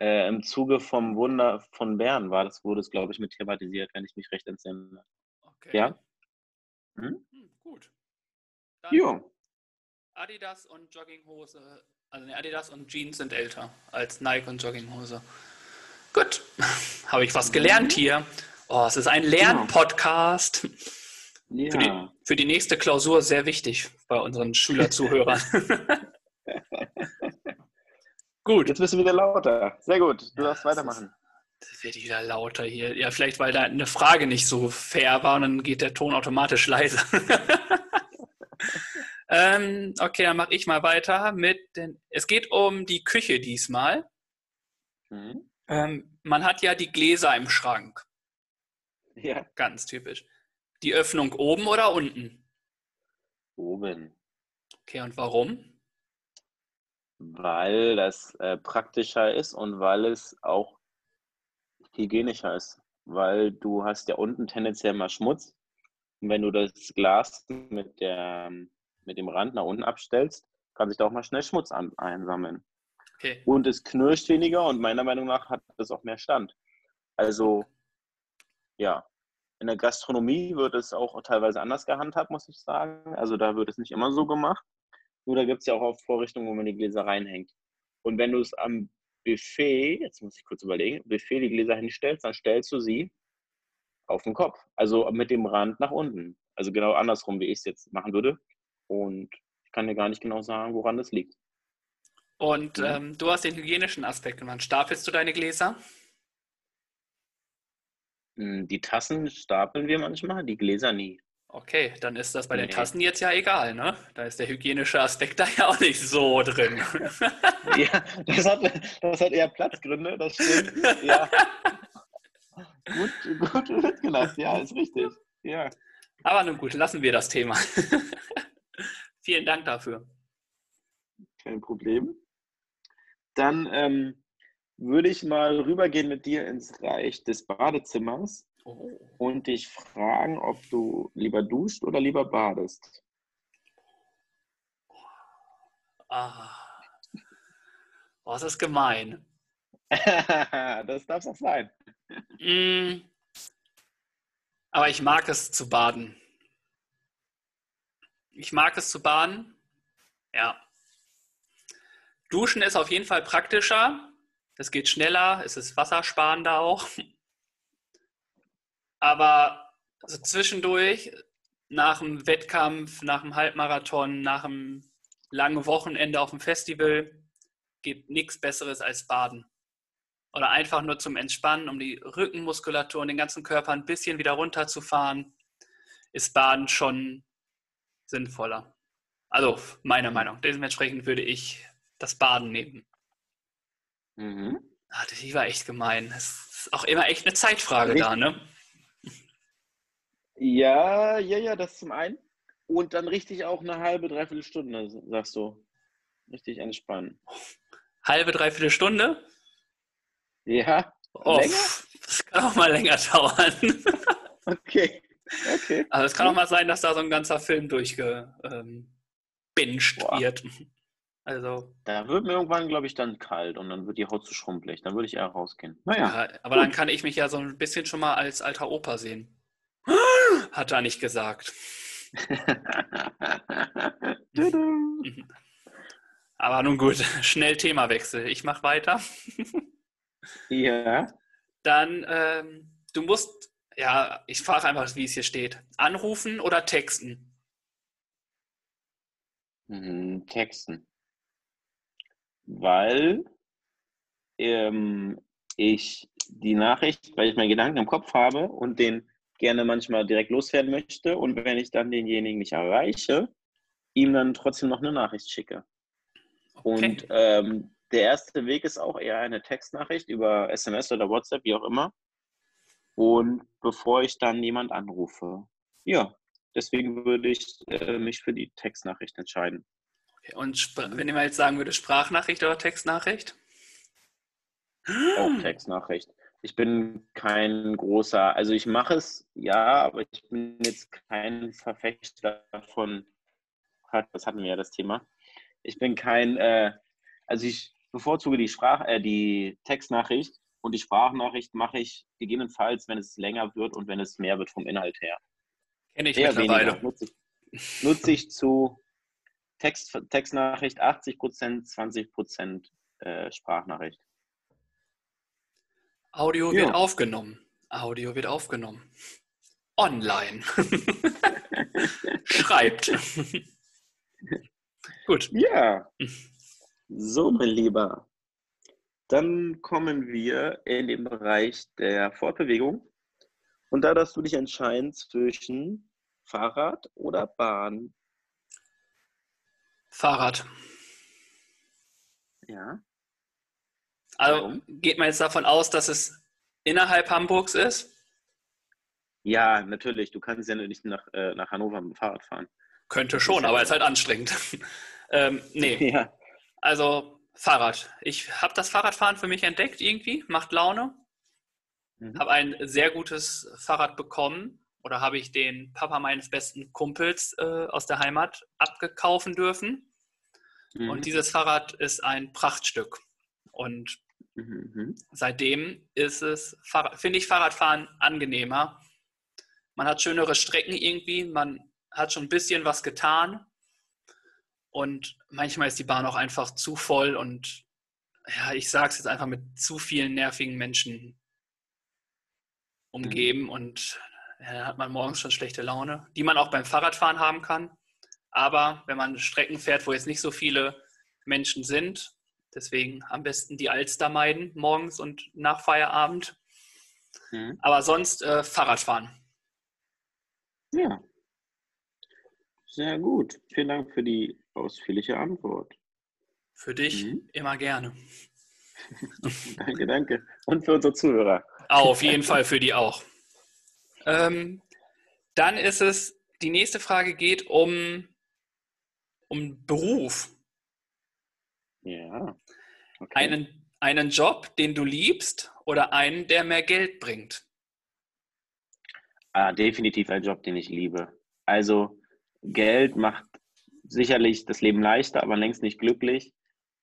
Äh, Im Zuge vom Wunder von Bern war das, wurde es, glaube ich, mit thematisiert, wenn ich mich recht entsinne. Okay. Ja? Hm? Hm, gut. Dann jo. Adidas und Jogginghose, also ne, Adidas und Jeans sind älter als Nike und Jogginghose. Gut, habe ich was gelernt hier. Oh, es ist ein genau. Lernpodcast. Ja. Für, die, für die nächste Klausur sehr wichtig bei unseren Schülerzuhörern. gut. Jetzt bist du wieder lauter. Sehr gut. Du darfst weitermachen. Werde ich wieder lauter hier. Ja, vielleicht, weil da eine Frage nicht so fair war und dann geht der Ton automatisch leise. ähm, okay, dann mache ich mal weiter mit den. Es geht um die Küche diesmal. Mhm. Ähm, man hat ja die Gläser im Schrank. Ja. Ganz typisch. Die Öffnung oben oder unten? Oben. Okay, und warum? Weil das äh, praktischer ist und weil es auch hygienischer ist. Weil du hast ja unten tendenziell mal Schmutz. Und wenn du das Glas mit, der, mit dem Rand nach unten abstellst, kann sich da auch mal schnell Schmutz an, einsammeln. Okay. Und es knirscht weniger und meiner Meinung nach hat es auch mehr Stand. Also, ja, in der Gastronomie wird es auch teilweise anders gehandhabt, muss ich sagen. Also da wird es nicht immer so gemacht. Nur da gibt es ja auch oft Vorrichtungen, wo man die Gläser reinhängt. Und wenn du es am Buffet, jetzt muss ich kurz überlegen, Buffet die Gläser hinstellst, dann stellst du sie auf den Kopf. Also mit dem Rand nach unten. Also genau andersrum, wie ich es jetzt machen würde. Und ich kann dir gar nicht genau sagen, woran das liegt. Und ähm, du hast den hygienischen Aspekt genannt. Stapelst du deine Gläser? Hm, die Tassen stapeln wir manchmal, die Gläser nie. Okay, dann ist das bei nee. den Tassen jetzt ja egal, ne? Da ist der hygienische Aspekt da ja auch nicht so drin. ja, das hat, das hat eher Platzgründe, das stimmt. Ja. gut, gut mitgelassen, ja, ist richtig. Ja. Aber nun gut, lassen wir das Thema. Vielen Dank dafür. Kein Problem. Dann ähm, würde ich mal rübergehen mit dir ins Reich des Badezimmers oh. und dich fragen, ob du lieber duscht oder lieber badest. Ah. Oh, das ist gemein. das darf es auch sein. Mm. Aber ich mag es zu baden. Ich mag es zu baden. Ja. Duschen ist auf jeden Fall praktischer, es geht schneller, es ist wassersparender auch. Aber also zwischendurch, nach dem Wettkampf, nach dem Halbmarathon, nach einem langen Wochenende auf dem Festival, gibt nichts Besseres als Baden. Oder einfach nur zum Entspannen, um die Rückenmuskulatur und den ganzen Körper ein bisschen wieder runterzufahren, ist Baden schon sinnvoller. Also, meiner Meinung. Dementsprechend würde ich das Baden nehmen. Mhm. Ah, die war echt gemein. Das ist auch immer echt eine Zeitfrage richtig. da, ne? Ja, ja, ja, das zum einen. Und dann richtig auch eine halbe, dreiviertel Stunde, sagst du. Richtig entspannen. Halbe, dreiviertel Stunde? Ja. Oh, länger? Das kann auch mal länger dauern. okay. Okay. Also es kann auch mal sein, dass da so ein ganzer Film durchgebinged ähm, wird. Also. Da wird mir irgendwann, glaube ich, dann kalt und dann wird die Haut zu schrumpelig. Dann würde ich eher rausgehen. Naja. Ja, aber gut. dann kann ich mich ja so ein bisschen schon mal als alter Opa sehen. Hat er nicht gesagt. aber nun gut, schnell Themawechsel. Ich mache weiter. ja. Dann, ähm, du musst, ja, ich frage einfach, wie es hier steht. Anrufen oder texten? Hm, texten weil ähm, ich die Nachricht, weil ich meinen Gedanken im Kopf habe und den gerne manchmal direkt loswerden möchte und wenn ich dann denjenigen nicht erreiche, ihm dann trotzdem noch eine Nachricht schicke. Okay. Und ähm, der erste Weg ist auch eher eine Textnachricht über SMS oder WhatsApp, wie auch immer. Und bevor ich dann jemand anrufe. Ja, deswegen würde ich äh, mich für die Textnachricht entscheiden. Und wenn ich mal jetzt sagen würde, Sprachnachricht oder Textnachricht? Auch Textnachricht. Ich bin kein großer, also ich mache es, ja, aber ich bin jetzt kein Verfechter von, das hatten wir ja das Thema. Ich bin kein, äh, also ich bevorzuge die Sprach, äh, die Textnachricht und die Sprachnachricht mache ich gegebenenfalls, wenn es länger wird und wenn es mehr wird vom Inhalt her. Kenne ich Eher mittlerweile. Nutze ich, nutze ich zu Text, Textnachricht 80 Prozent, 20 Prozent äh, Sprachnachricht. Audio wird aufgenommen. Audio wird aufgenommen. Online. Schreibt. Gut. Ja. So, mein Lieber. Dann kommen wir in den Bereich der Fortbewegung. Und da darfst du dich entscheiden zwischen Fahrrad oder Bahn. Fahrrad. Ja. Also geht man jetzt davon aus, dass es innerhalb Hamburgs ist? Ja, natürlich. Du kannst ja nicht nach, äh, nach Hannover mit dem Fahrrad fahren. Könnte schon, aber es ist halt anstrengend. ähm, nee. Ja. Also Fahrrad. Ich habe das Fahrradfahren für mich entdeckt irgendwie, macht Laune. Mhm. Habe ein sehr gutes Fahrrad bekommen oder habe ich den Papa meines besten Kumpels äh, aus der Heimat abgekaufen dürfen. Mhm. Und dieses Fahrrad ist ein Prachtstück. Und mhm. seitdem ist es, finde ich Fahrradfahren angenehmer. Man hat schönere Strecken irgendwie, man hat schon ein bisschen was getan. Und manchmal ist die Bahn auch einfach zu voll und ja, ich sage es jetzt einfach mit zu vielen nervigen Menschen umgeben mhm. und ja, da hat man morgens schon schlechte Laune, die man auch beim Fahrradfahren haben kann. Aber wenn man Strecken fährt, wo jetzt nicht so viele Menschen sind, Deswegen am besten die Alster meiden, morgens und nach Feierabend. Mhm. Aber sonst äh, Fahrradfahren. Ja. Sehr gut. Vielen Dank für die ausführliche Antwort. Für dich mhm. immer gerne. danke, danke. Und für unsere Zuhörer. Auf jeden Fall für die auch. Ähm, dann ist es, die nächste Frage geht um, um Beruf. Ja. Okay. Einen, einen Job, den du liebst oder einen, der mehr Geld bringt? Ah, definitiv ein Job, den ich liebe. Also Geld macht sicherlich das Leben leichter, aber längst nicht glücklich.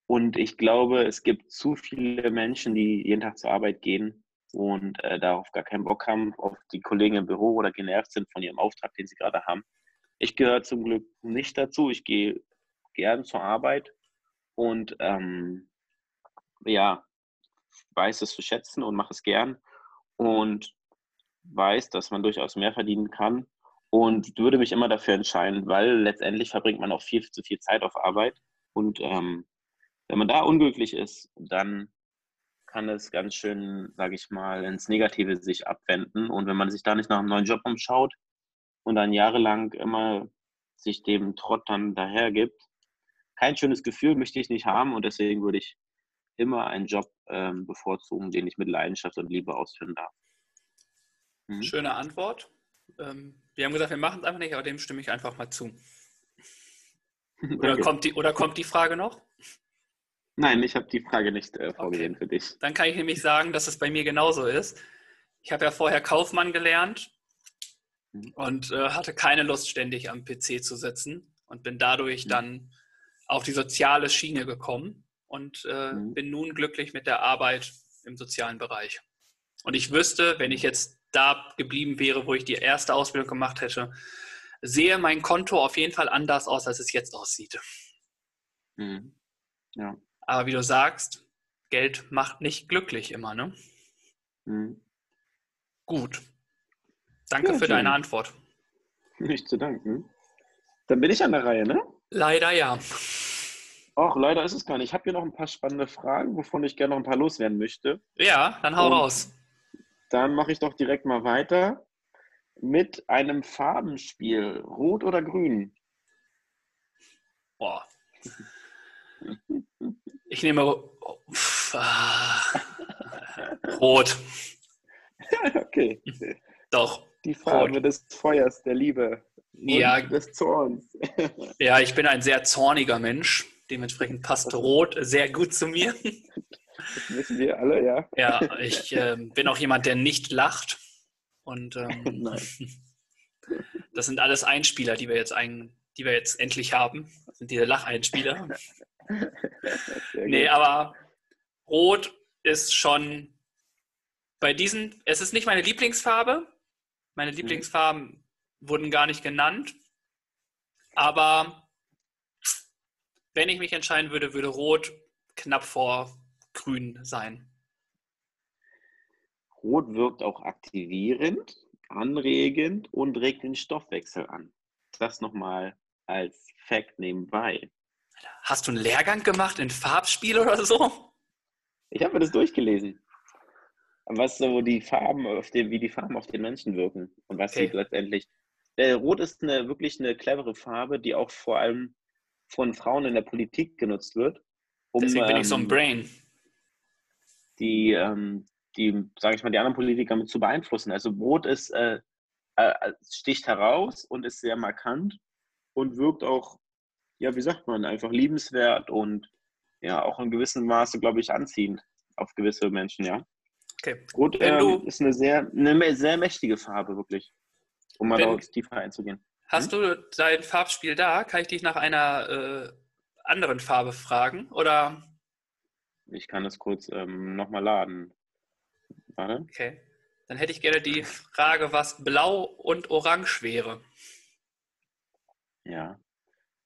Und ich glaube, es gibt zu viele Menschen, die jeden Tag zur Arbeit gehen und äh, darauf gar keinen Bock haben, auf die Kollegen im Büro oder genervt sind von ihrem Auftrag, den sie gerade haben. Ich gehöre zum Glück nicht dazu. Ich gehe gern zur Arbeit und ähm, ja, weiß es zu schätzen und mache es gern und weiß, dass man durchaus mehr verdienen kann und würde mich immer dafür entscheiden, weil letztendlich verbringt man auch viel zu viel Zeit auf Arbeit und ähm, wenn man da unglücklich ist, dann kann es ganz schön, sage ich mal, ins Negative sich abwenden und wenn man sich da nicht nach einem neuen Job umschaut und dann jahrelang immer sich dem Trott dann dahergibt, kein schönes Gefühl möchte ich nicht haben und deswegen würde ich immer einen Job ähm, bevorzugen, den ich mit Leidenschaft und Liebe ausführen darf. Mhm. Schöne Antwort. Ähm, wir haben gesagt, wir machen es einfach nicht, aber dem stimme ich einfach mal zu. Oder, kommt die, oder kommt die Frage noch? Nein, ich habe die Frage nicht äh, vorgesehen okay. für dich. Dann kann ich nämlich sagen, dass es bei mir genauso ist. Ich habe ja vorher Kaufmann gelernt mhm. und äh, hatte keine Lust, ständig am PC zu sitzen und bin dadurch mhm. dann auf die soziale Schiene gekommen und äh, mhm. bin nun glücklich mit der Arbeit im sozialen Bereich. Und ich wüsste, wenn ich jetzt da geblieben wäre, wo ich die erste Ausbildung gemacht hätte, sehe mein Konto auf jeden Fall anders aus, als es jetzt aussieht. Mhm. Ja. Aber wie du sagst, Geld macht nicht glücklich immer, ne? Mhm. Gut. Danke ja, für deine Antwort. Nicht zu danken. Dann bin ich an der Reihe, ne? Leider ja. Ach, leider ist es gar nicht. Ich habe hier noch ein paar spannende Fragen, wovon ich gerne noch ein paar loswerden möchte. Ja, dann hau Und raus. Dann mache ich doch direkt mal weiter mit einem Farbenspiel. Rot oder grün? Boah. Ich nehme ah, rot. okay. Doch. Die Farbe rot. des Feuers, der Liebe. ja. Des Zorns. ja, ich bin ein sehr zorniger Mensch. Dementsprechend passt Rot sehr gut zu mir. Das wissen wir alle, ja. Ja, ich äh, bin auch jemand, der nicht lacht. Und ähm, das sind alles Einspieler, die wir jetzt ein, die wir jetzt endlich haben. Das sind diese Lacheinspieler. nee, aber Rot ist schon bei diesen, es ist nicht meine Lieblingsfarbe. Meine mhm. Lieblingsfarben mhm. wurden gar nicht genannt. Aber wenn ich mich entscheiden würde, würde Rot knapp vor Grün sein. Rot wirkt auch aktivierend, anregend und regt den Stoffwechsel an. Das nochmal als Fact nebenbei. Hast du einen Lehrgang gemacht in Farbspiel oder so? Ich habe mir das durchgelesen. Was so die Farben, auf den, wie die Farben auf den Menschen wirken und was okay. sie letztendlich. Äh, Rot ist eine, wirklich eine clevere Farbe, die auch vor allem von Frauen in der Politik genutzt wird. Um, Deswegen bin ich so ein ähm, Brain. Die, ähm, die, sage ich mal, die anderen Politiker mit zu beeinflussen. Also Rot ist, äh, äh, sticht heraus und ist sehr markant und wirkt auch, ja, wie sagt man, einfach liebenswert und ja, auch in gewissem Maße, glaube ich, anziehend auf gewisse Menschen, ja. Okay. Rot ähm, ist eine sehr, eine sehr mächtige Farbe, wirklich, um mal wenn, tiefer einzugehen. Hast hm? du dein Farbspiel da? Kann ich dich nach einer äh, anderen Farbe fragen? Oder? Ich kann es kurz ähm, nochmal laden. Warte. Okay. Dann hätte ich gerne die Frage, was blau und orange wäre. Ja.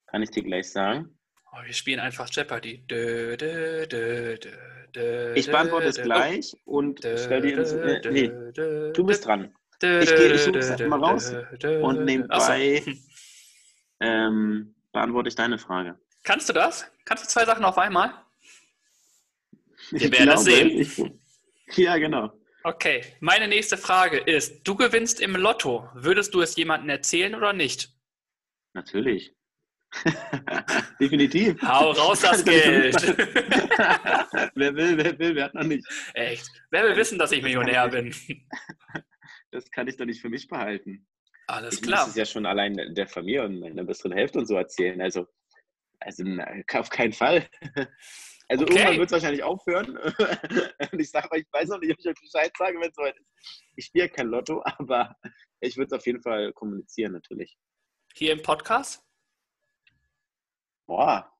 Kann ich dir gleich sagen? Oh, wir spielen einfach Jeopardy. Dö, dö, dö, ich beantworte es gleich und stell dir ins. Äh, nee, du bist dran. Ich gehe, ich suche es mal raus und nebenbei ähm, beantworte ich deine Frage. Kannst du das? Kannst du zwei Sachen auf einmal? Wir werden es sehen. Ich, ja, genau. Okay, meine nächste Frage ist, du gewinnst im Lotto. Würdest du es jemandem erzählen oder nicht? Natürlich. Definitiv. Hau raus das Geld. wer will, wer will, wer hat noch nicht. Echt? Wer will wissen, dass ich Millionär bin? Das kann ich doch nicht für mich behalten. Alles ich klar. Ich muss es ja schon allein der Familie und meiner besseren Hälfte und so erzählen. Also, also auf keinen Fall. Also okay. irgendwann wird es wahrscheinlich aufhören. und ich sage ich weiß noch nicht, ob ich euch Bescheid sage, wenn es soweit ist. Ich spiele kein Lotto, aber ich würde es auf jeden Fall kommunizieren, natürlich. Hier im Podcast? Boah,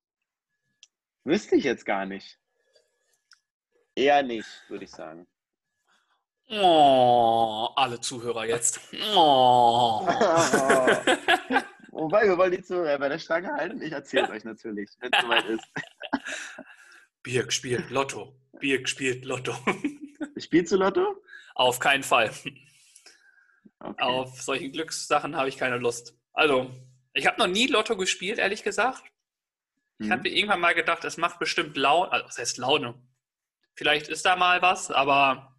wüsste ich jetzt gar nicht. Eher nicht, würde ich sagen. Oh, alle Zuhörer jetzt. Oh. Wobei, wir wollen die Zuhörer bei der Stange halten. Ich erzähle euch natürlich, wenn es soweit ist. Birk spielt Lotto. Birk spielt Lotto. Spielst du Lotto? Auf keinen Fall. Okay. Auf solche Glückssachen habe ich keine Lust. Also, ich habe noch nie Lotto gespielt, ehrlich gesagt. Ich habe mhm. mir irgendwann mal gedacht, es macht bestimmt Laune. Also, was heißt Laune? Vielleicht ist da mal was, aber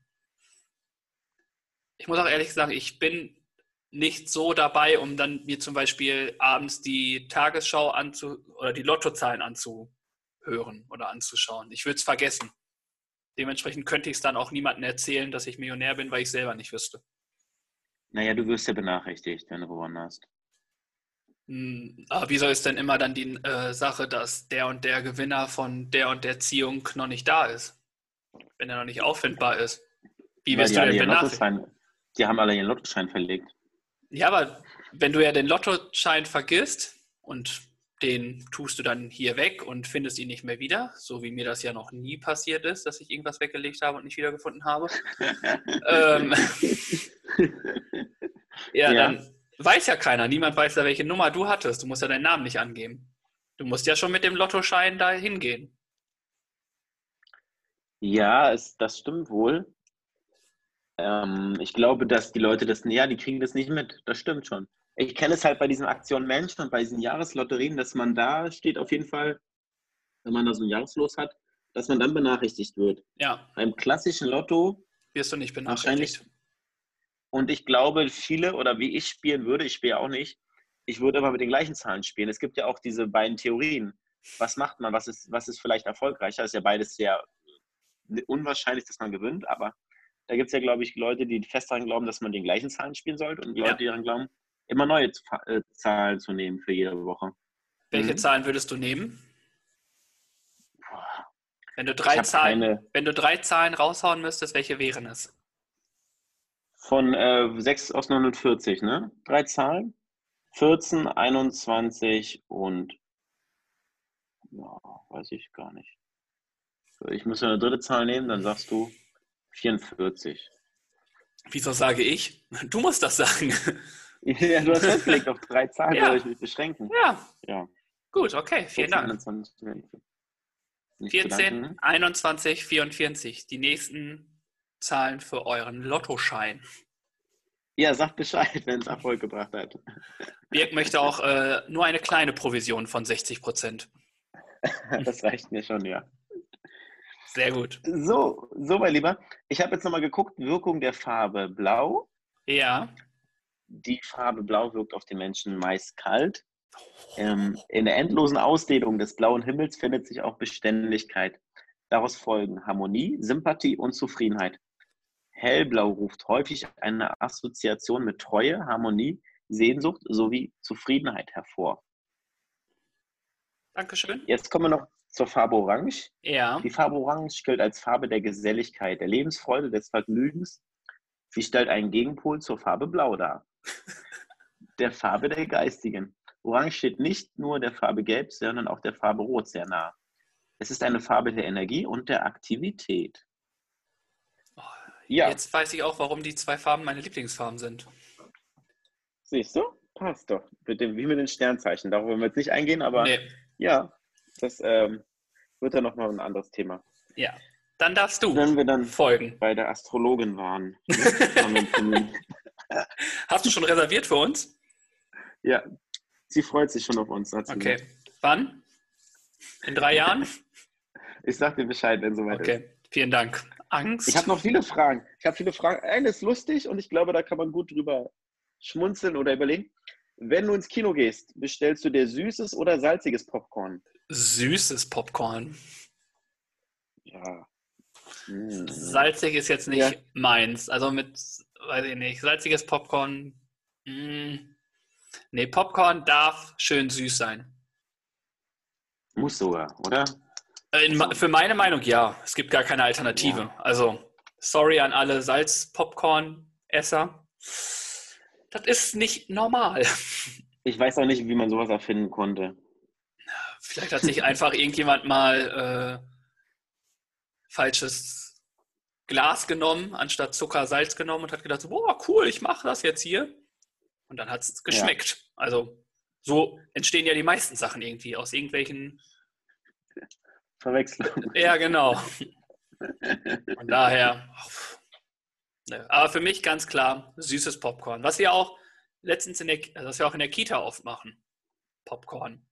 ich muss auch ehrlich sagen, ich bin nicht so dabei, um dann mir zum Beispiel abends die Tagesschau anzu oder die Lottozahlen anzuhören oder anzuschauen. Ich würde es vergessen. Dementsprechend könnte ich es dann auch niemandem erzählen, dass ich Millionär bin, weil ich selber nicht wüsste. Naja, du wirst ja benachrichtigt, wenn du gewonnen hast. Hm, aber wieso ist denn immer dann die äh, Sache, dass der und der Gewinner von der und der Ziehung noch nicht da ist? Wenn er noch nicht auffindbar ist. Wie wirst du denn benachrichtigt? Die haben alle ihren Lottoschein verlegt. Ja, aber wenn du ja den Lottoschein vergisst und den tust du dann hier weg und findest ihn nicht mehr wieder, so wie mir das ja noch nie passiert ist, dass ich irgendwas weggelegt habe und nicht wiedergefunden habe. ähm, ja, ja, dann weiß ja keiner. Niemand weiß ja, welche Nummer du hattest. Du musst ja deinen Namen nicht angeben. Du musst ja schon mit dem Lottoschein da hingehen. Ja, es, das stimmt wohl. Ähm, ich glaube, dass die Leute das, ja, die kriegen das nicht mit. Das stimmt schon. Ich kenne es halt bei diesen Aktionen Menschen und bei diesen Jahreslotterien, dass man da steht auf jeden Fall, wenn man da so ein Jahreslos hat, dass man dann benachrichtigt wird. Ja. Beim klassischen Lotto wirst du nicht benachrichtigt. Und ich glaube, viele oder wie ich spielen würde, ich spiele auch nicht, ich würde immer mit den gleichen Zahlen spielen. Es gibt ja auch diese beiden Theorien. Was macht man? Was ist, was ist vielleicht erfolgreicher? Ist ja beides sehr unwahrscheinlich, dass man gewinnt, aber da gibt es ja, glaube ich, Leute, die fest daran glauben, dass man den gleichen Zahlen spielen sollte und Leute, ja. die daran glauben, immer neue äh, Zahlen zu nehmen für jede Woche. Welche mhm. Zahlen würdest du nehmen? Wenn du drei, Zahlen, keine... wenn du drei Zahlen raushauen müsstest, welche wären es? Von äh, 6 aus 49, ne? Drei Zahlen? 14, 21 und ja, weiß ich gar nicht. Ich muss eine dritte Zahl nehmen, dann sagst du 44. Wieso sage ich? Du musst das sagen. Ja, du hast festgelegt, auf drei Zahlen ja. soll ich mich beschränken. Ja. ja. Gut, okay, vielen 14, Dank. 21, 14, 21, 44. Die nächsten Zahlen für euren Lottoschein. Ja, sagt Bescheid, wenn es Erfolg gebracht hat. Birk möchte auch äh, nur eine kleine Provision von 60 Prozent. das reicht mir schon, ja. Sehr gut. So, so mein Lieber. Ich habe jetzt nochmal geguckt, Wirkung der Farbe Blau. Ja. Die Farbe Blau wirkt auf den Menschen meist kalt. Ähm, in der endlosen Ausdehnung des blauen Himmels findet sich auch Beständigkeit. Daraus folgen Harmonie, Sympathie und Zufriedenheit. Hellblau ruft häufig eine Assoziation mit Treue, Harmonie, Sehnsucht sowie Zufriedenheit hervor. Dankeschön. Jetzt kommen wir noch zur Farbe Orange. Ja. Die Farbe Orange gilt als Farbe der Geselligkeit, der Lebensfreude, des Vergnügens. Sie stellt einen Gegenpol zur Farbe Blau dar. der Farbe der Geistigen. Orange steht nicht nur der Farbe Gelb, sondern auch der Farbe Rot sehr nah. Es ist eine Farbe der Energie und der Aktivität. Oh, ja. Jetzt weiß ich auch, warum die zwei Farben meine Lieblingsfarben sind. Siehst du? Passt doch. Mit dem, wie mit den Sternzeichen. Darauf wollen wir jetzt nicht eingehen, aber nee. ja, das ähm, wird dann nochmal ein anderes Thema. Ja, dann darfst du Wenn wir dann folgen. bei der Astrologin waren. Hast du schon reserviert für uns? Ja, sie freut sich schon auf uns. okay. Gesagt. Wann? In drei Jahren? Ich sag dir Bescheid, wenn soweit okay. ist. Okay, vielen Dank. Angst? Ich habe noch viele Fragen. Ich habe viele Fragen. Eine ist lustig und ich glaube, da kann man gut drüber schmunzeln oder überlegen. Wenn du ins Kino gehst, bestellst du dir süßes oder salziges Popcorn? Süßes Popcorn. Ja. Hm. Salzig ist jetzt nicht ja. meins. Also mit, weiß ich nicht, salziges Popcorn. Mh. Hm. Nee, Popcorn darf schön süß sein. Muss sogar, oder? In, für meine Meinung ja. Es gibt gar keine Alternative. Ja. Also, sorry an alle Salz-Popcorn-Esser. Das ist nicht normal. Ich weiß auch nicht, wie man sowas erfinden konnte. Vielleicht hat sich einfach irgendjemand mal äh, falsches Glas genommen, anstatt Zucker Salz genommen und hat gedacht, boah, cool, ich mache das jetzt hier. Und dann hat es geschmeckt. Ja. Also so entstehen ja die meisten Sachen irgendwie aus irgendwelchen Verwechslungen. Ja, genau. Von daher. Ne. Aber für mich ganz klar süßes Popcorn. Was wir auch letztens in der, also was wir auch in der Kita oft machen. Popcorn.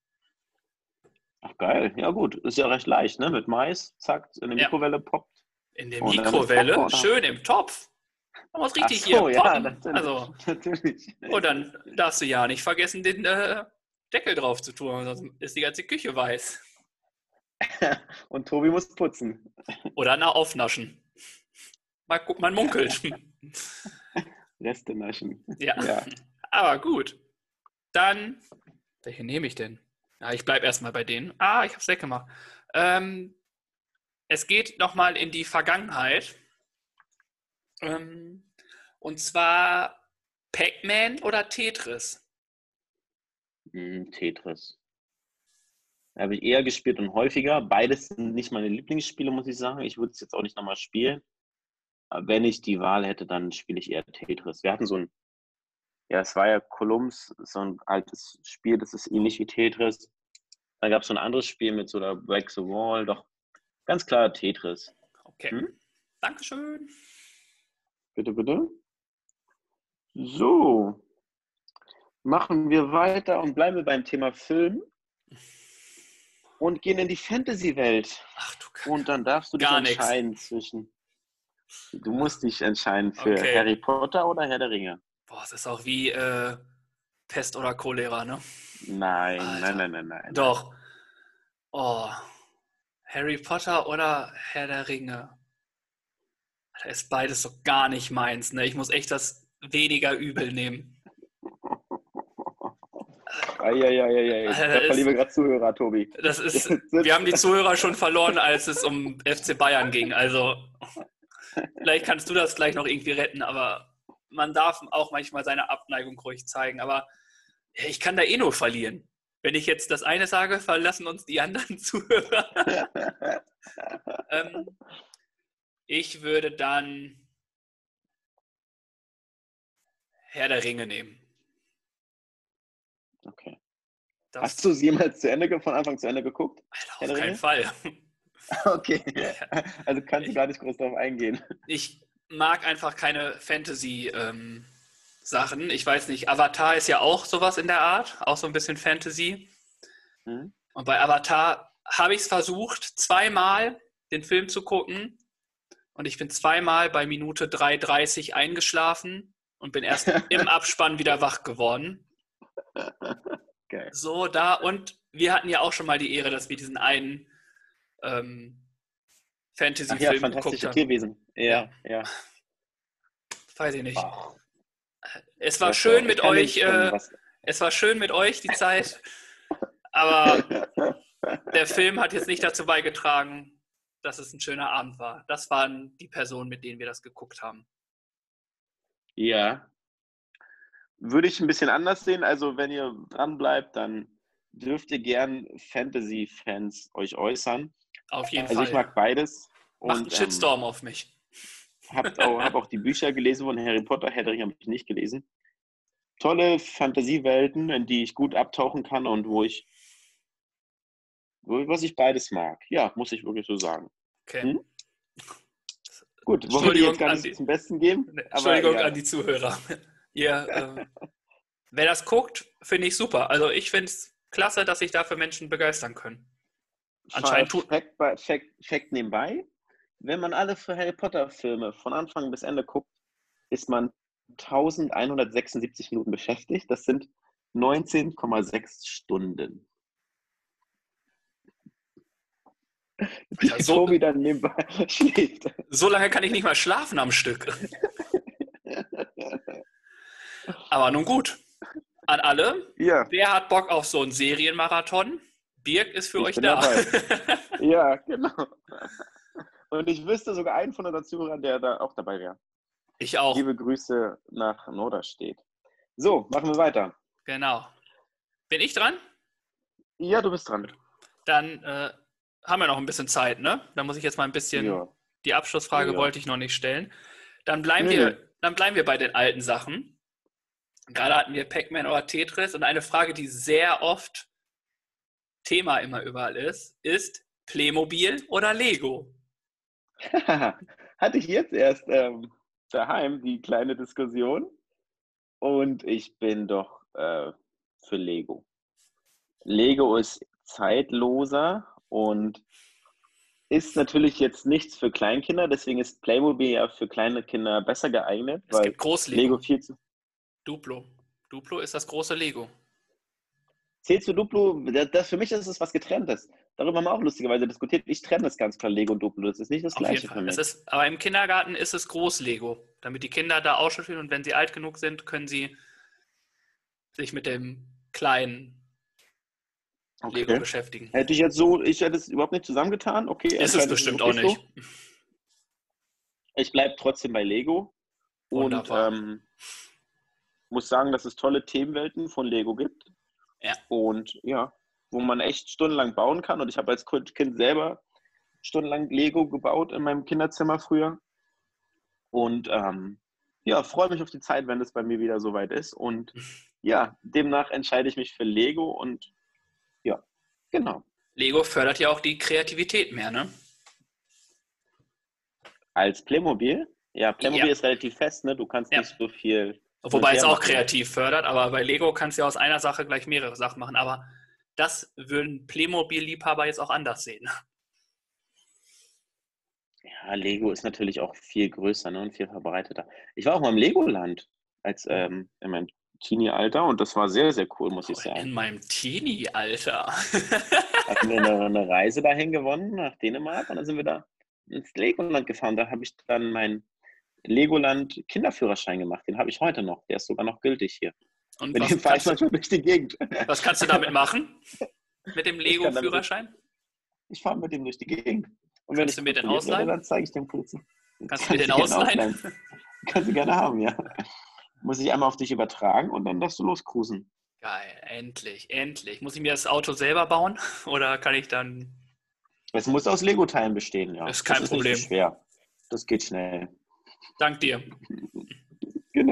Ach geil, ja gut, ist ja recht leicht, ne? Mit Mais, zack, in der Mikrowelle poppt. In der Mikrowelle, schön im Topf. Man muss richtig so, hier poppen. Ja, natürlich, also, natürlich. Und dann darfst du ja nicht vergessen, den äh, Deckel drauf zu tun, sonst ist die ganze Küche weiß. Und Tobi muss putzen. Oder na, aufnaschen. Mal guck, man munkelt. Reste naschen. Ja. ja. Aber gut. Dann, welche nehme ich denn? Ja, ich bleibe erstmal bei denen. Ah, ich habe es weggemacht. Ähm, es geht nochmal in die Vergangenheit. Ähm, und zwar Pac-Man oder Tetris? Hm, Tetris. Habe ich eher gespielt und häufiger. Beides sind nicht meine Lieblingsspiele, muss ich sagen. Ich würde es jetzt auch nicht nochmal spielen. Aber wenn ich die Wahl hätte, dann spiele ich eher Tetris. Wir hatten so ein ja, es war ja Columbus, so ein altes Spiel, das ist ähnlich wie Tetris. Da gab es so ein anderes Spiel mit so der Break the Wall, doch ganz klar Tetris. Okay. Hm? Dankeschön. Bitte, bitte. So. Machen wir weiter und bleiben wir beim Thema Film und gehen in die Fantasy-Welt. Ach du Und dann darfst du dich entscheiden nix. zwischen. Du musst dich entscheiden für okay. Harry Potter oder Herr der Ringe. Boah, es ist auch wie äh, Pest oder Cholera, ne? Nein, Alter. nein, nein, nein, nein. Doch. Oh. Harry Potter oder Herr der Ringe? Da ist beides so gar nicht meins, ne? Ich muss echt das weniger übel nehmen. Eieieiei. Da verlieren wir gerade Zuhörer, Tobi. Das ist, wir haben die Zuhörer schon verloren, als es um FC Bayern ging. Also, vielleicht kannst du das gleich noch irgendwie retten, aber man darf auch manchmal seine Abneigung ruhig zeigen. Aber ich kann da eh nur verlieren. Wenn ich jetzt das eine sage, verlassen uns die anderen Zuhörer. ähm, ich würde dann Herr der Ringe nehmen. Okay. Das Hast du es jemals zu Ende, von Anfang zu Ende geguckt? Alter, auf keinen Fall. Okay. Also kannst du gar nicht groß darauf eingehen. Ich mag einfach keine Fantasy-Sachen. Ähm, ich weiß nicht, Avatar ist ja auch sowas in der Art, auch so ein bisschen Fantasy. Mhm. Und bei Avatar habe ich es versucht, zweimal den Film zu gucken. Und ich bin zweimal bei Minute 3,30 eingeschlafen und bin erst im Abspann wieder wach geworden. Geil. So, da, und wir hatten ja auch schon mal die Ehre, dass wir diesen einen ähm, Fantasy-Film ja, geguckt haben. Tierwesen. Ja, ja. Weiß ich nicht. Oh. Es war das schön mit euch, äh, es war schön mit euch die Zeit, aber der Film hat jetzt nicht dazu beigetragen, dass es ein schöner Abend war. Das waren die Personen, mit denen wir das geguckt haben. Ja, würde ich ein bisschen anders sehen. Also, wenn ihr dran bleibt, dann dürft ihr gern Fantasy-Fans euch äußern. Auf jeden also Fall. Also, ich mag beides. Macht einen Shitstorm ähm, auf mich. Habe auch, hab auch die Bücher gelesen von Harry Potter. Herr der Ringe habe ich nicht gelesen. Tolle Fantasiewelten, in die ich gut abtauchen kann und wo ich, wo, was ich beides mag. Ja, muss ich wirklich so sagen. Okay. Hm? Gut, wollen wir jetzt gar nicht die, zum Besten geben? Entschuldigung ja. an die Zuhörer. Ihr, äh, wer das guckt, finde ich super. Also ich finde es klasse, dass sich dafür Menschen begeistern können. Anscheinend tut. Fact, Fact, Fact nebenbei, wenn man alle Harry Potter Filme von Anfang bis Ende guckt, ist man 1176 Minuten beschäftigt. Das sind 19,6 Stunden. Ja, so, Tobi dann nebenbei schläft. So lange kann ich nicht mal schlafen am Stück. Aber nun gut. An alle. Ja. Wer hat Bock auf so einen Serienmarathon? Birg ist für ich euch da. ja, genau. Und ich wüsste sogar einen von den Zuhörern, der da auch dabei wäre. Ich auch. Liebe Grüße nach Norderstedt. So, machen wir weiter. Genau. Bin ich dran? Ja, du bist dran. Dann äh, haben wir noch ein bisschen Zeit, ne? Da muss ich jetzt mal ein bisschen. Ja. Die Abschlussfrage ja. wollte ich noch nicht stellen. Dann bleiben, nee. wir, dann bleiben wir bei den alten Sachen. Gerade hatten wir Pac-Man oder Tetris und eine Frage, die sehr oft Thema immer überall ist, ist Playmobil oder Lego? Hatte ich jetzt erst ähm, daheim die kleine Diskussion und ich bin doch äh, für Lego. Lego ist zeitloser und ist natürlich jetzt nichts für Kleinkinder, deswegen ist Playmobil ja für kleine Kinder besser geeignet. Es gibt Groß-Lego. Lego viel zu Duplo. Duplo ist das große Lego. Zählst du Duplo? Das, für mich ist es was getrenntes. Darüber haben wir auch lustigerweise diskutiert. Ich trenne das ganz klar, Lego und Duplo. Das ist nicht das Auf Gleiche für mich. Ist, aber im Kindergarten ist es Groß-Lego, damit die Kinder da ausschütteln und wenn sie alt genug sind, können sie sich mit dem kleinen okay. Lego beschäftigen. Hätte ich jetzt so, ich hätte es überhaupt nicht zusammengetan. Okay, ist es bestimmt auch nicht. So. Ich bleibe trotzdem bei Lego. Und ähm, muss sagen, dass es tolle Themenwelten von Lego gibt. Ja. Und ja, wo man echt stundenlang bauen kann. Und ich habe als Kind selber stundenlang Lego gebaut in meinem Kinderzimmer früher. Und ähm, ja, freue mich auf die Zeit, wenn es bei mir wieder soweit ist. Und ja, demnach entscheide ich mich für Lego und ja, genau. Lego fördert ja auch die Kreativität mehr, ne? Als Playmobil? Ja, Playmobil ja. ist relativ fest, ne? Du kannst ja. nicht so viel Wobei es auch kreativ fördert, aber bei Lego kannst du ja aus einer Sache gleich mehrere Sachen machen. Aber das würden Playmobil-Liebhaber jetzt auch anders sehen. Ja, Lego ist natürlich auch viel größer ne, und viel verbreiteter. Ich war auch mal im Legoland als ähm, in meinem Teenie-Alter und das war sehr, sehr cool, muss oh, ich sagen. In meinem Teenie-Alter. Hatten wir eine, eine, Reise dahin gewonnen nach Dänemark und dann sind wir da ins Legoland gefahren. Da habe ich dann mein Legoland Kinderführerschein gemacht. Den habe ich heute noch. Der ist sogar noch gültig hier. Und Mit dem fahre ich manchmal durch die Gegend. Was kannst du damit machen? Mit dem Lego-Führerschein? Ich, ich fahre mit dem durch die Gegend. Und wenn kannst du mir den ausleihen? Werde, dann zeige ich dem Polizisten. Kannst du mir den ausleihen? Kannst du gerne haben, ja. Muss ich einmal auf dich übertragen und dann darfst du loscruisen. Geil, endlich, endlich. Muss ich mir das Auto selber bauen oder kann ich dann. Es muss aus Lego-Teilen bestehen, ja. Das ist kein das ist Problem. Nicht so schwer. Das geht schnell. Dank dir.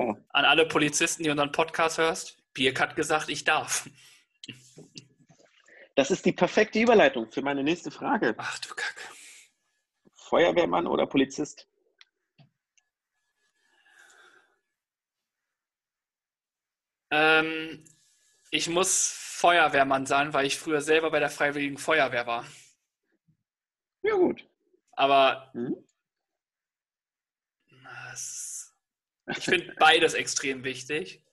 Genau. An alle Polizisten, die unseren Podcast hörst, Birk hat gesagt, ich darf. Das ist die perfekte Überleitung für meine nächste Frage. Ach du Kacke. Feuerwehrmann oder Polizist? Ähm, ich muss Feuerwehrmann sein, weil ich früher selber bei der Freiwilligen Feuerwehr war. Ja, gut. Aber hm? Ich finde beides extrem wichtig.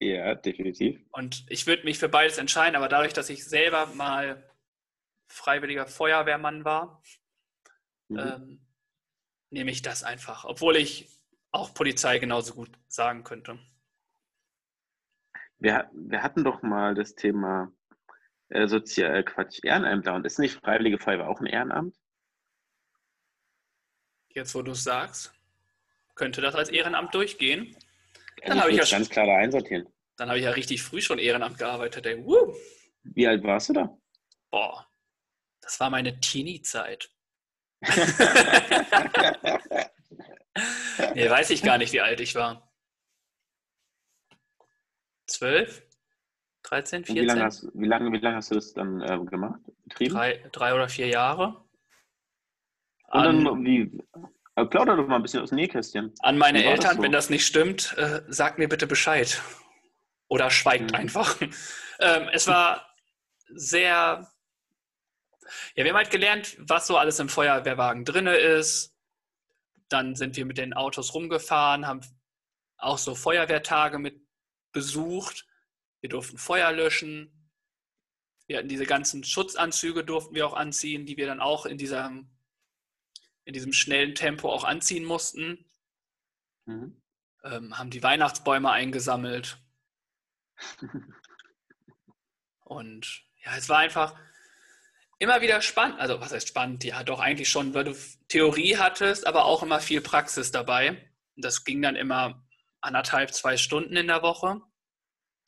Ja, definitiv. Und ich würde mich für beides entscheiden, aber dadurch, dass ich selber mal freiwilliger Feuerwehrmann war, mhm. ähm, nehme ich das einfach. Obwohl ich auch Polizei genauso gut sagen könnte. Wir, wir hatten doch mal das Thema äh, Sozial, Quatsch, Ehrenämter und ist nicht Freiwillige Feuerwehr auch ein Ehrenamt? Jetzt, wo du es sagst, könnte das als Ehrenamt durchgehen. Dann habe ich ja ganz klar da einsortieren. Dann habe ich ja richtig früh schon Ehrenamt gearbeitet. Ey. Wie alt warst du da? Boah, das war meine Teenie-Zeit. nee, weiß ich gar nicht, wie alt ich war. 12? 13, 14? Wie lange, hast, wie, lange, wie lange hast du das dann äh, gemacht? Betrieben? Drei, drei oder vier Jahre. Und dann, wie, äh, plauder doch mal ein bisschen aus dem Nähkästchen. An meine Eltern, das so? wenn das nicht stimmt, äh, sagt mir bitte Bescheid. Oder schweigt mhm. einfach. ähm, es war sehr. Ja, wir haben halt gelernt, was so alles im Feuerwehrwagen drin ist. Dann sind wir mit den Autos rumgefahren, haben auch so Feuerwehrtage mit besucht. Wir durften Feuer löschen. Wir hatten diese ganzen Schutzanzüge, durften wir auch anziehen, die wir dann auch in diesem in diesem schnellen Tempo auch anziehen mussten. Mhm. Ähm, haben die Weihnachtsbäume eingesammelt. Und ja, es war einfach immer wieder spannend. Also, was heißt spannend? Ja, doch eigentlich schon, weil du Theorie hattest, aber auch immer viel Praxis dabei. Das ging dann immer anderthalb, zwei Stunden in der Woche.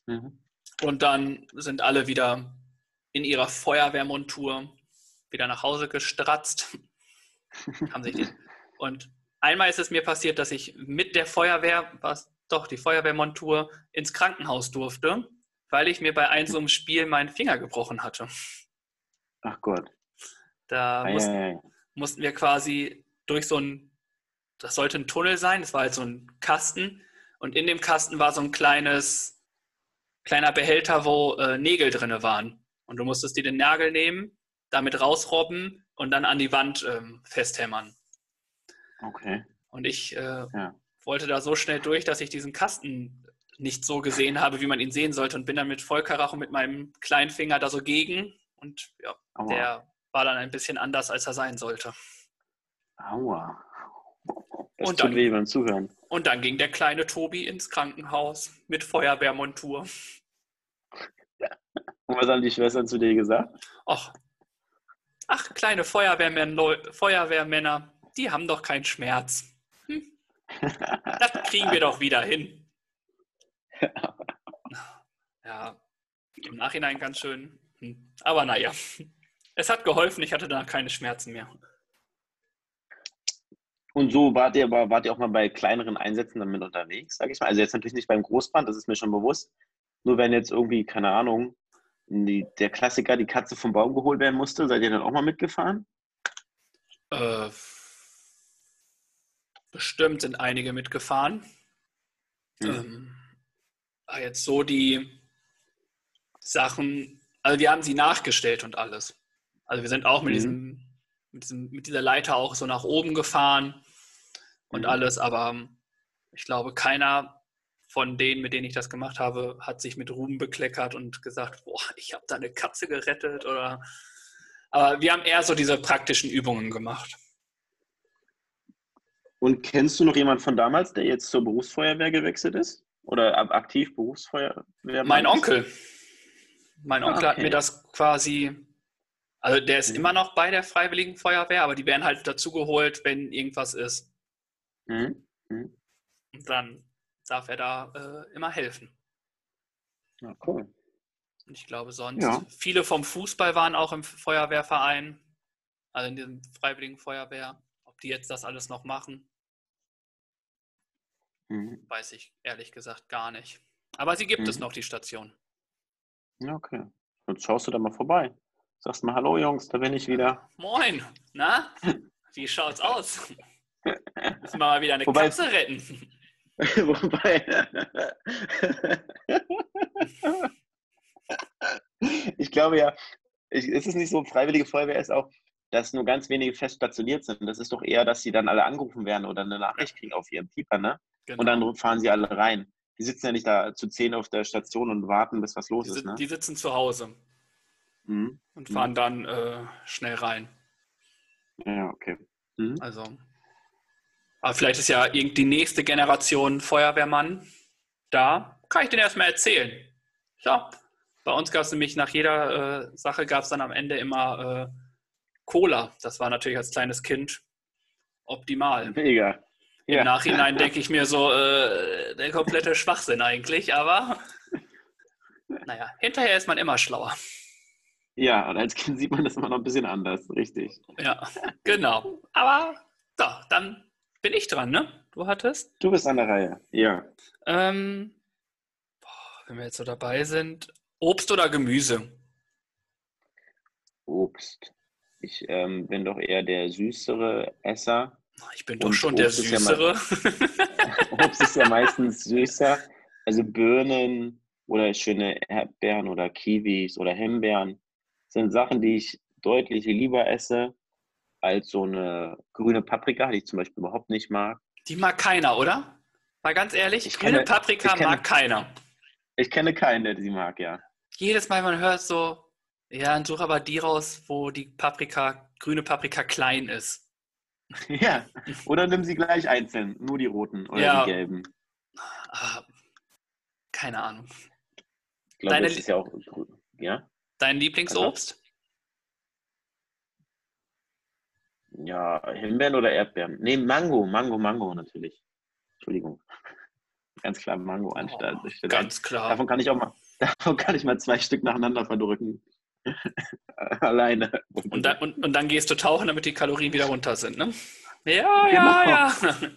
Mhm. Und dann sind alle wieder in ihrer Feuerwehrmontur wieder nach Hause gestratzt haben sich die, und einmal ist es mir passiert, dass ich mit der Feuerwehr, was doch die Feuerwehrmontur, ins Krankenhaus durfte, weil ich mir bei einem so einem Spiel meinen Finger gebrochen hatte. Ach Gott. Da ei, mussten, ei, ei. mussten wir quasi durch so ein, das sollte ein Tunnel sein, das war halt so ein Kasten und in dem Kasten war so ein kleines, kleiner Behälter, wo äh, Nägel drin waren. Und du musstest dir den Nagel nehmen, damit rausrobben und dann an die Wand ähm, festhämmern. Okay. Und ich äh, ja. wollte da so schnell durch, dass ich diesen Kasten nicht so gesehen habe, wie man ihn sehen sollte und bin dann mit Vollkaracho mit meinem kleinen Finger da so gegen und ja, Aua. der war dann ein bisschen anders, als er sein sollte. Aua. Das und tut dann, weh beim Zuhören. Und dann ging der kleine Tobi ins Krankenhaus mit Feuerwehrmontur. Und was haben die Schwestern zu dir gesagt? Ach, Ach, kleine Feuerwehrmänner, Feuerwehrmänner, die haben doch keinen Schmerz. Hm? Das kriegen wir doch wieder hin. Ja, im Nachhinein ganz schön. Hm. Aber naja, es hat geholfen, ich hatte da keine Schmerzen mehr. Und so wart ihr aber, wart ihr auch mal bei kleineren Einsätzen damit unterwegs, sage ich mal. Also jetzt natürlich nicht beim Großbrand, das ist mir schon bewusst. Nur wenn jetzt irgendwie, keine Ahnung, die, der Klassiker, die Katze vom Baum geholt werden musste. Seid ihr dann auch mal mitgefahren? Äh, bestimmt sind einige mitgefahren. Hm. Ähm, jetzt so die Sachen, also wir haben sie nachgestellt und alles. Also wir sind auch mit, hm. diesem, mit, diesem, mit dieser Leiter auch so nach oben gefahren und hm. alles, aber ich glaube, keiner von denen, mit denen ich das gemacht habe, hat sich mit Ruhm bekleckert und gesagt, boah, ich habe da eine Katze gerettet oder. Aber wir haben eher so diese praktischen Übungen gemacht. Und kennst du noch jemanden von damals, der jetzt zur Berufsfeuerwehr gewechselt ist? Oder aktiv Berufsfeuerwehr? Mein Onkel. Mein Onkel okay. hat mir das quasi, also der ist mhm. immer noch bei der Freiwilligen Feuerwehr, aber die werden halt dazugeholt, wenn irgendwas ist. Mhm. Mhm. Und dann darf er da äh, immer helfen. Ja, cool. Und ich glaube sonst, ja. viele vom Fußball waren auch im Feuerwehrverein, also in diesem Freiwilligen Feuerwehr. Ob die jetzt das alles noch machen, mhm. weiß ich ehrlich gesagt gar nicht. Aber sie gibt mhm. es noch, die Station. Ja, okay. Jetzt schaust du da mal vorbei. Sagst mal, hallo Jungs, da bin ich wieder. Moin, na? Wie schaut's aus? Müssen wir mal wieder eine Wobei, Katze retten. Wobei. ich glaube ja, ich, ist es nicht so, Freiwillige Feuerwehr ist auch, dass nur ganz wenige fest stationiert sind. Das ist doch eher, dass sie dann alle angerufen werden oder eine Nachricht kriegen auf ihrem Pieper, ne? Genau. Und dann genau. fahren sie alle rein. Die sitzen ja nicht da zu zehn auf der Station und warten, bis was los die, ist. Ne? Die sitzen zu Hause mhm. und fahren mhm. dann äh, schnell rein. Ja, okay. Mhm. Also, aber vielleicht ist ja die nächste Generation Feuerwehrmann da. Kann ich den erstmal erzählen. Ja, bei uns gab es nämlich nach jeder äh, Sache gab es dann am Ende immer äh, Cola. Das war natürlich als kleines Kind optimal. Mega. Im Nachhinein denke ich mir so, äh, der komplette Schwachsinn eigentlich, aber naja, hinterher ist man immer schlauer. Ja, und als Kind sieht man das immer noch ein bisschen anders, richtig. Ja, genau. Aber so, dann bin ich dran, ne? Du hattest? Du bist an der Reihe, ja. Ähm, boah, wenn wir jetzt so dabei sind, Obst oder Gemüse? Obst. Ich ähm, bin doch eher der süßere Esser. Ich bin doch schon der Süßere. Ja Obst ist ja meistens süßer. Also Birnen oder schöne Erdbeeren oder Kiwis oder Himbeeren sind Sachen, die ich deutlich lieber esse als so eine grüne Paprika, die ich zum Beispiel überhaupt nicht mag. Die mag keiner, oder? Mal ganz ehrlich, ich grüne kenne, Paprika kenne, mag keiner. Ich kenne keinen, der die mag, ja. Jedes Mal, man hört so, ja, dann such aber die raus, wo die Paprika, grüne Paprika klein ist. Ja, oder nimm sie gleich einzeln, nur die roten oder ja. die gelben. Ah, keine Ahnung. Ich glaube, Deine, das ist ja auch Ja? Dein Lieblingsobst? Ja, Himbeeren oder Erdbeeren? Nee, Mango, Mango, Mango natürlich. Entschuldigung. Ganz klar Mango anstatt. Oh, ganz klar. Davon kann ich auch mal, davon kann ich mal zwei Stück nacheinander verdrücken. Alleine. Und dann, und, und dann gehst du tauchen, damit die Kalorien wieder runter sind, ne? Ja, ja, genau. ja.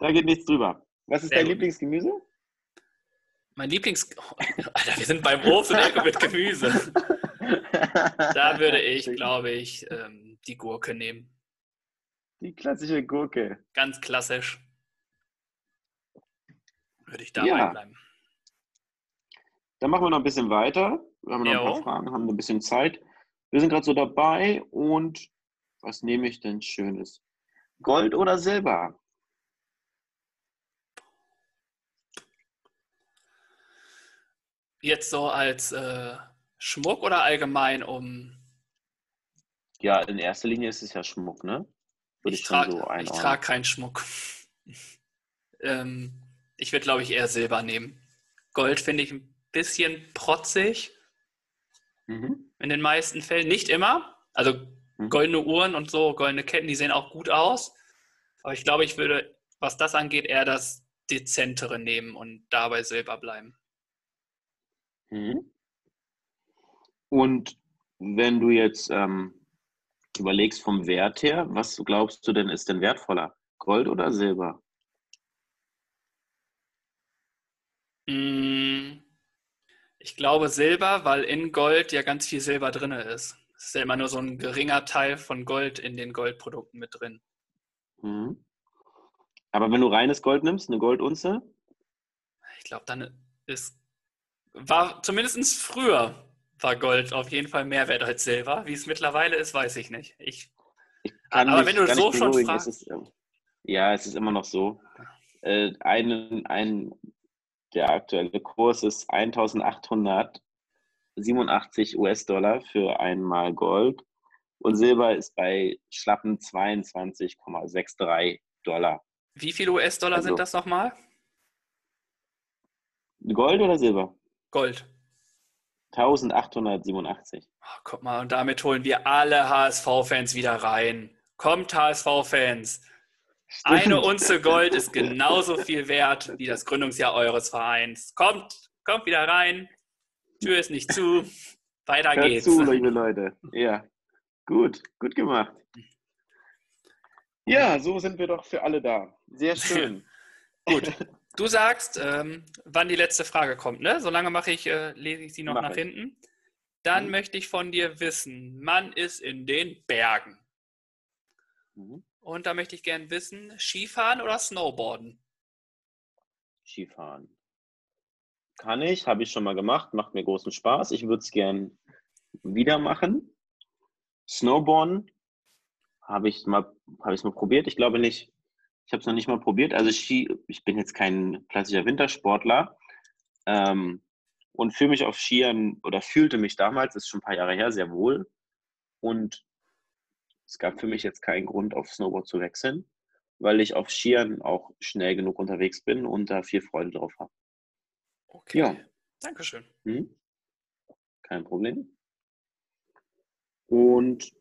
Da geht nichts drüber. Was ist Sehr dein gut. Lieblingsgemüse? Mein Lieblings... Alter, wir sind beim Obst und Ecke mit Gemüse. Da würde ich, glaube ich, ähm, die Gurke nehmen. Die klassische Gurke. Ganz klassisch. Würde ich dabei ja. bleiben. Dann machen wir noch ein bisschen weiter. Wir haben noch jo. ein paar Fragen, haben ein bisschen Zeit. Wir sind gerade so dabei und was nehme ich denn Schönes? Gold oder Silber? Jetzt so als äh, Schmuck oder allgemein um. Ja, in erster Linie ist es ja Schmuck, ne? Würde ich, ich trage so ich trage keinen Schmuck. ähm, ich würde, glaube ich, eher Silber nehmen. Gold finde ich ein bisschen protzig. Mhm. In den meisten Fällen. Nicht immer. Also mhm. goldene Uhren und so, goldene Ketten, die sehen auch gut aus. Aber ich glaube, ich würde, was das angeht, eher das Dezentere nehmen und dabei Silber bleiben. Mhm. Und wenn du jetzt ähm, überlegst vom Wert her, was glaubst du denn ist denn wertvoller? Gold oder Silber? Mm, ich glaube Silber, weil in Gold ja ganz viel Silber drin ist. Es ist ja immer nur so ein geringer Teil von Gold in den Goldprodukten mit drin. Mhm. Aber wenn du reines Gold nimmst, eine Goldunze? Ich glaube, dann ist, war zumindest früher war Gold auf jeden Fall mehr wert als Silber. Wie es mittlerweile ist, weiß ich nicht. Ich, ich aber nicht, wenn du so schon fragst. Es ist, ja, es ist immer noch so. Äh, ein, ein der aktuelle Kurs ist 1887 US-Dollar für einmal Gold und Silber ist bei schlappen 22,63 Dollar. Wie viele US-Dollar also, sind das nochmal? Gold oder Silber? Gold. 1887. Oh, guck mal, und damit holen wir alle HSV-Fans wieder rein. Kommt, HSV-Fans. Eine Unze Gold ist genauso viel wert wie das Gründungsjahr eures Vereins. Kommt, kommt wieder rein. Tür ist nicht zu. Weiter Hört geht's. zu, liebe Leute. Ja, gut, gut gemacht. Ja, so sind wir doch für alle da. Sehr schön. gut. Du sagst, ähm, wann die letzte Frage kommt, ne? Solange mache ich, äh, lese ich sie noch Mach nach ich. hinten. Dann mhm. möchte ich von dir wissen, man ist in den Bergen. Mhm. Und da möchte ich gerne wissen, Skifahren oder Snowboarden? Skifahren. Kann ich, habe ich schon mal gemacht, macht mir großen Spaß. Ich würde es gern wieder machen. Snowboarden habe ich mal, habe ich mal probiert. Ich glaube nicht, ich habe es noch nicht mal probiert. Also Ski, ich bin jetzt kein klassischer Wintersportler ähm, und fühle mich auf Skiern oder fühlte mich damals, ist schon ein paar Jahre her, sehr wohl. Und es gab für mich jetzt keinen Grund, auf Snowboard zu wechseln, weil ich auf Skiern auch schnell genug unterwegs bin und da viel Freude drauf habe. Okay. Ja. Dankeschön. Hm? Kein Problem. Und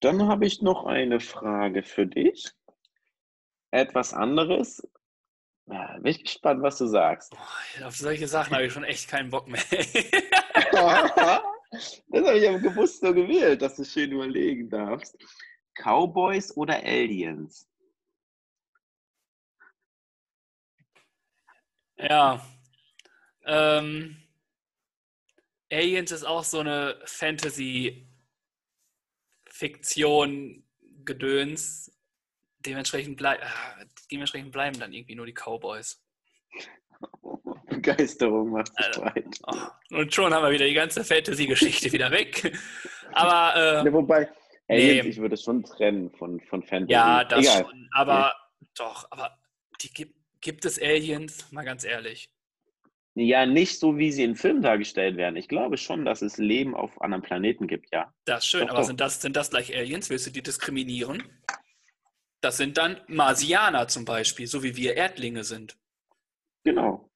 dann habe ich noch eine Frage für dich. Etwas anderes. Ja, bin ich gespannt, was du sagst. Boah, auf solche Sachen habe ich schon echt keinen Bock mehr. das habe ich aber gewusst so gewählt, dass du schön überlegen darfst. Cowboys oder Aliens? Ja. Ähm, Aliens ist auch so eine Fantasy-Fiktion, Gedöns. Dementsprechend, blei ah, dementsprechend bleiben dann irgendwie nur die Cowboys. Begeisterung macht sich also, breit. Oh, und schon haben wir wieder die ganze Fantasy-Geschichte wieder weg. Aber. Äh, ja, wobei, Aliens, nee. ich würde es schon trennen von, von Fantasy. Ja, das Egal. schon. Aber ja. doch, aber die gibt, gibt es Aliens? Mal ganz ehrlich. Ja, nicht so, wie sie in Filmen dargestellt werden. Ich glaube schon, dass es Leben auf anderen Planeten gibt, ja. Das ist schön, doch, aber doch. Sind, das, sind das gleich Aliens? Willst du die diskriminieren? Das sind dann Marsianer zum Beispiel, so wie wir Erdlinge sind. Genau.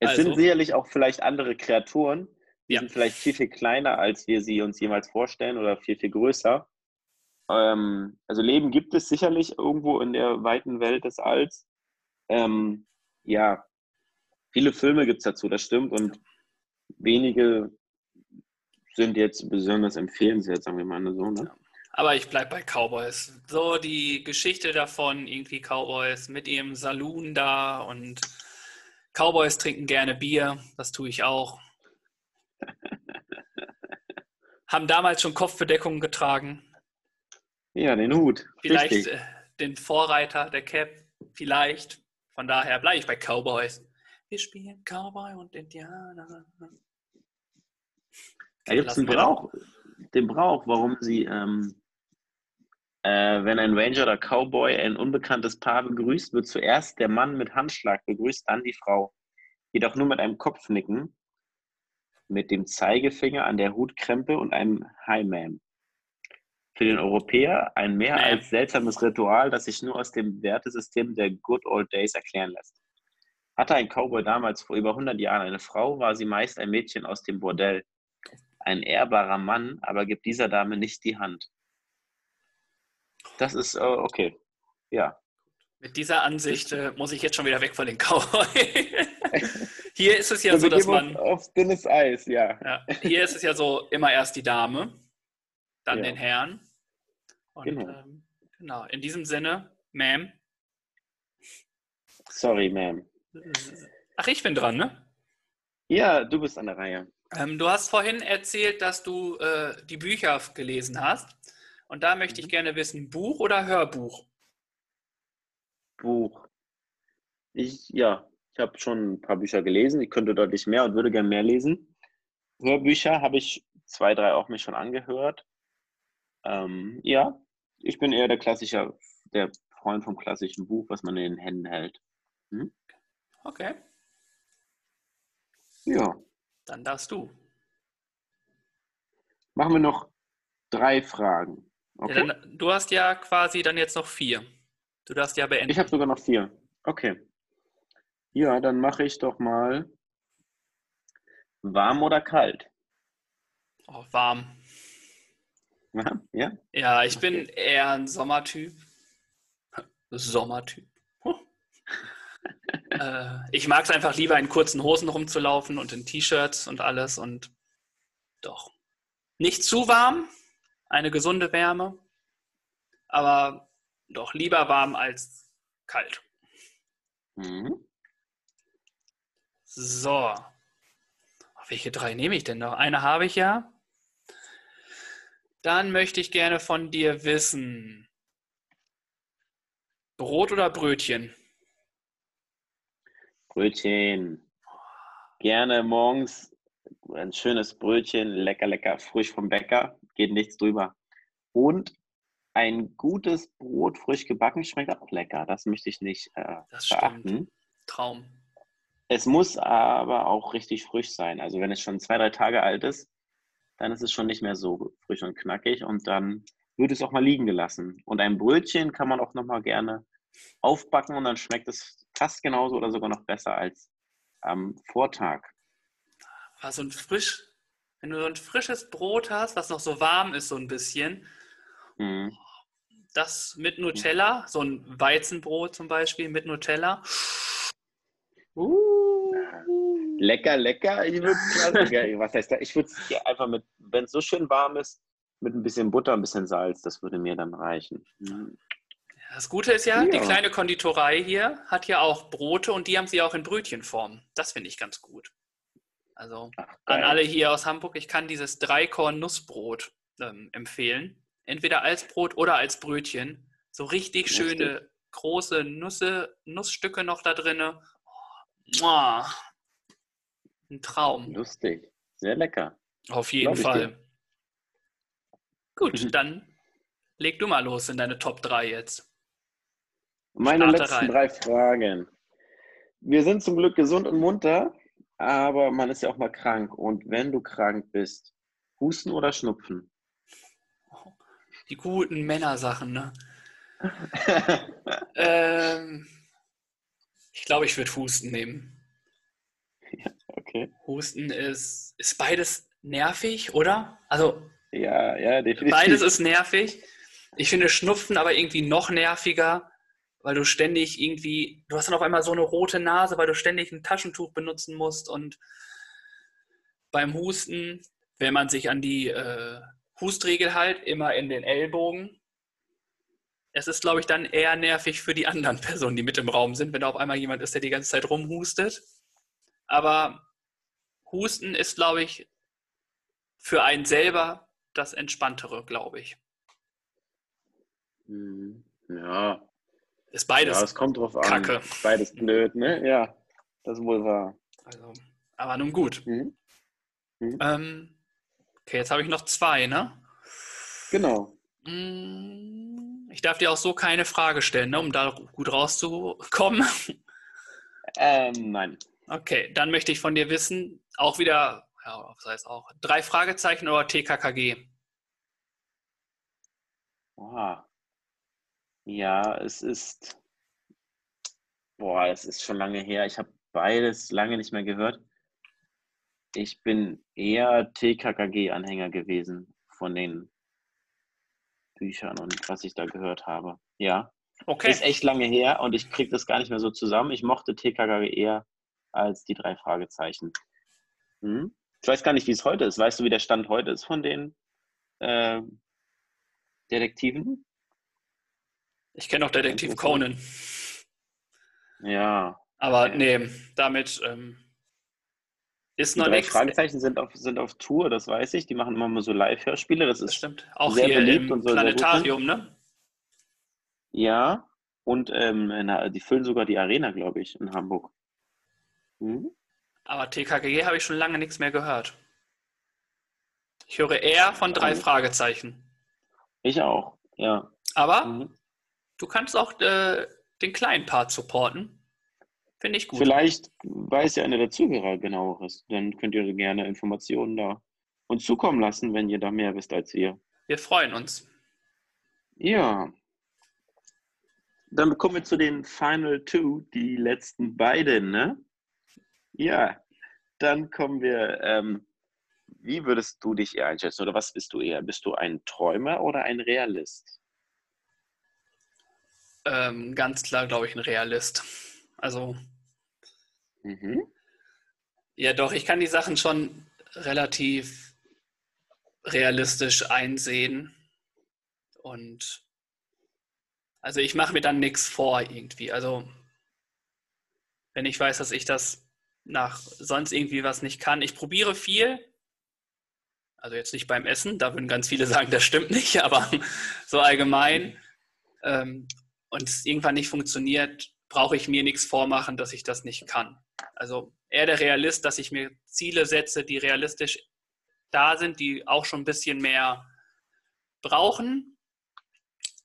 Es also, sind sicherlich auch vielleicht andere Kreaturen, die ja. sind vielleicht viel, viel kleiner, als wir sie uns jemals vorstellen oder viel, viel größer. Ähm, also Leben gibt es sicherlich irgendwo in der weiten Welt des Alls. Ähm, ja, viele Filme gibt es dazu, das stimmt. Und wenige sind jetzt besonders empfehlenswert, sagen wir mal so. Ne? Aber ich bleibe bei Cowboys. So die Geschichte davon, irgendwie Cowboys mit ihrem Saloon da und Cowboys trinken gerne Bier, das tue ich auch. Haben damals schon Kopfbedeckungen getragen. Ja, den Hut. Vielleicht äh, den Vorreiter der Cap, vielleicht. Von daher bleibe ich bei Cowboys. Wir spielen Cowboy und Indianer. Da gibt es einen Brauch, den Brauch, warum sie, ähm, äh, wenn ein Ranger oder Cowboy ein unbekanntes Paar begrüßt, wird zuerst der Mann mit Handschlag begrüßt, dann die Frau. Jedoch nur mit einem Kopfnicken, mit dem Zeigefinger an der Hutkrempe und einem Hi, Ma'am. Für den Europäer ein mehr als seltsames Ritual, das sich nur aus dem Wertesystem der Good Old Days erklären lässt. Hatte ein Cowboy damals vor über 100 Jahren eine Frau, war sie meist ein Mädchen aus dem Bordell. Ein ehrbarer Mann, aber gibt dieser Dame nicht die Hand. Das ist uh, okay. Ja. Mit dieser Ansicht äh, muss ich jetzt schon wieder weg von den Cowboy. hier ist es ja so, dass man. Auf dünnes Eis, ja. ja. Hier ist es ja so, immer erst die Dame, dann ja. den Herrn. Und, genau. Ähm, genau. In diesem Sinne, Ma'am. Sorry, Ma'am. Ach, ich bin dran, ne? Ja, du bist an der Reihe. Ähm, du hast vorhin erzählt, dass du äh, die Bücher gelesen hast. Und da möchte ich mhm. gerne wissen, Buch oder Hörbuch? Buch. Ich, ja, ich habe schon ein paar Bücher gelesen. Ich könnte deutlich mehr und würde gerne mehr lesen. Hörbücher habe ich zwei, drei auch mir schon angehört. Ähm, ja, ich bin eher der klassische, der Freund vom klassischen Buch, was man in den Händen hält. Hm? Okay. Ja. Dann darfst du. Machen wir noch drei Fragen. Okay. Ja, dann, du hast ja quasi dann jetzt noch vier. Du darfst ja beenden. Ich habe sogar noch vier. Okay. Ja, dann mache ich doch mal warm oder kalt? Oh, warm. Ja? Ja, ich bin eher ein Sommertyp. Sommertyp. äh, ich mag es einfach lieber in kurzen Hosen rumzulaufen und in T-Shirts und alles und doch. Nicht zu warm, eine gesunde Wärme, aber doch lieber warm als kalt. Mhm. So. Welche drei nehme ich denn noch? Eine habe ich ja. Dann möchte ich gerne von dir wissen. Brot oder Brötchen? Brötchen. Gerne morgens ein schönes Brötchen, lecker, lecker, frisch vom Bäcker, geht nichts drüber. Und ein gutes Brot, frisch gebacken, schmeckt auch lecker. Das möchte ich nicht äh, das verachten. Stimmt. Traum. Es muss aber auch richtig frisch sein. Also wenn es schon zwei, drei Tage alt ist, dann ist es schon nicht mehr so frisch und knackig und dann wird es auch mal liegen gelassen. Und ein Brötchen kann man auch nochmal gerne aufbacken und dann schmeckt es fast genauso oder sogar noch besser als am Vortag. Also ein frisch, wenn du so ein frisches Brot hast, was noch so warm ist so ein bisschen, mhm. das mit Nutella, so ein Weizenbrot zum Beispiel mit Nutella. Uh. Lecker, lecker. Ich würde was heißt da? Ich würde es einfach mit, wenn es so schön warm ist, mit ein bisschen Butter, ein bisschen Salz, das würde mir dann reichen. Mhm. Das Gute ist ja, ja, die kleine Konditorei hier hat ja auch Brote und die haben sie auch in Brötchenform. Das finde ich ganz gut. Also Ach, an alle hier aus Hamburg, ich kann dieses Dreikorn-Nussbrot ähm, empfehlen. Entweder als Brot oder als Brötchen. So richtig Lustig. schöne, große Nüsse, Nussstücke noch da drin. Oh, ein Traum. Lustig. Sehr lecker. Auf jeden Fall. Gut, mhm. dann leg du mal los in deine Top 3 jetzt. Meine Starte letzten rein. drei Fragen. Wir sind zum Glück gesund und munter, aber man ist ja auch mal krank. Und wenn du krank bist, Husten oder Schnupfen? Die guten Männersachen, ne? ähm, ich glaube, ich würde Husten nehmen. Ja, okay. Husten ist, ist beides nervig, oder? Also, ja, ja, definitiv. Beides ist nervig. Ich finde Schnupfen aber irgendwie noch nerviger, weil du ständig irgendwie, du hast dann auf einmal so eine rote Nase, weil du ständig ein Taschentuch benutzen musst und beim Husten, wenn man sich an die äh, Hustregel halt, immer in den Ellbogen. Es ist, glaube ich, dann eher nervig für die anderen Personen, die mit im Raum sind, wenn da auf einmal jemand ist, der die ganze Zeit rumhustet. Aber Husten ist, glaube ich, für einen selber das Entspanntere, glaube ich. Hm, ja, ist beides. Ja, es kommt drauf an. Kacke. Beides blöd, ne? Ja, das ist wohl wahr. Also, aber nun gut. Mhm. Mhm. Ähm, okay, jetzt habe ich noch zwei, ne? Genau. Mm, ich darf dir auch so keine Frage stellen, ne, um da gut rauszukommen. Ähm, nein. Okay, dann möchte ich von dir wissen, auch wieder, ja, was heißt auch, drei Fragezeichen oder TKKG? Oha. Ja, es ist, boah, es ist schon lange her. Ich habe beides lange nicht mehr gehört. Ich bin eher TKKG-Anhänger gewesen von den Büchern und was ich da gehört habe. Ja. Okay. Ist echt lange her und ich kriege das gar nicht mehr so zusammen. Ich mochte TKKG eher als die drei Fragezeichen. Hm? Ich weiß gar nicht, wie es heute ist. Weißt du, wie der Stand heute ist von den äh, Detektiven? Ich kenne auch Detektiv Conan. Ja. Aber nee, damit ähm, ist noch nichts. Fragezeichen sind auf, sind auf Tour, das weiß ich. Die machen immer mal so Live-Hörspiele. Das, das stimmt. Auch sehr hier beliebt im und so Planetarium, ne? Ja. Und ähm, na, die füllen sogar die Arena, glaube ich, in Hamburg. Mhm. Aber TKG habe ich schon lange nichts mehr gehört. Ich höre eher von drei Fragezeichen. Ich auch, ja. Aber mhm. Du kannst auch äh, den kleinen Part supporten. Finde ich gut. Vielleicht weiß ja einer der Zuhörer genaueres. Dann könnt ihr gerne Informationen da uns zukommen lassen, wenn ihr da mehr wisst als wir. Wir freuen uns. Ja. dann kommen wir zu den Final Two, die letzten beiden, ne? Ja, dann kommen wir, ähm, wie würdest du dich eher einschätzen oder was bist du eher? Bist du ein Träumer oder ein Realist? Ähm, ganz klar, glaube ich, ein Realist. Also, mhm. ja doch, ich kann die Sachen schon relativ realistisch einsehen. Und also ich mache mir dann nichts vor irgendwie. Also wenn ich weiß, dass ich das nach sonst irgendwie was nicht kann. Ich probiere viel. Also jetzt nicht beim Essen, da würden ganz viele sagen, das stimmt nicht, aber so allgemein. Ähm, und es irgendwann nicht funktioniert, brauche ich mir nichts vormachen, dass ich das nicht kann. Also eher der Realist, dass ich mir Ziele setze, die realistisch da sind, die auch schon ein bisschen mehr brauchen.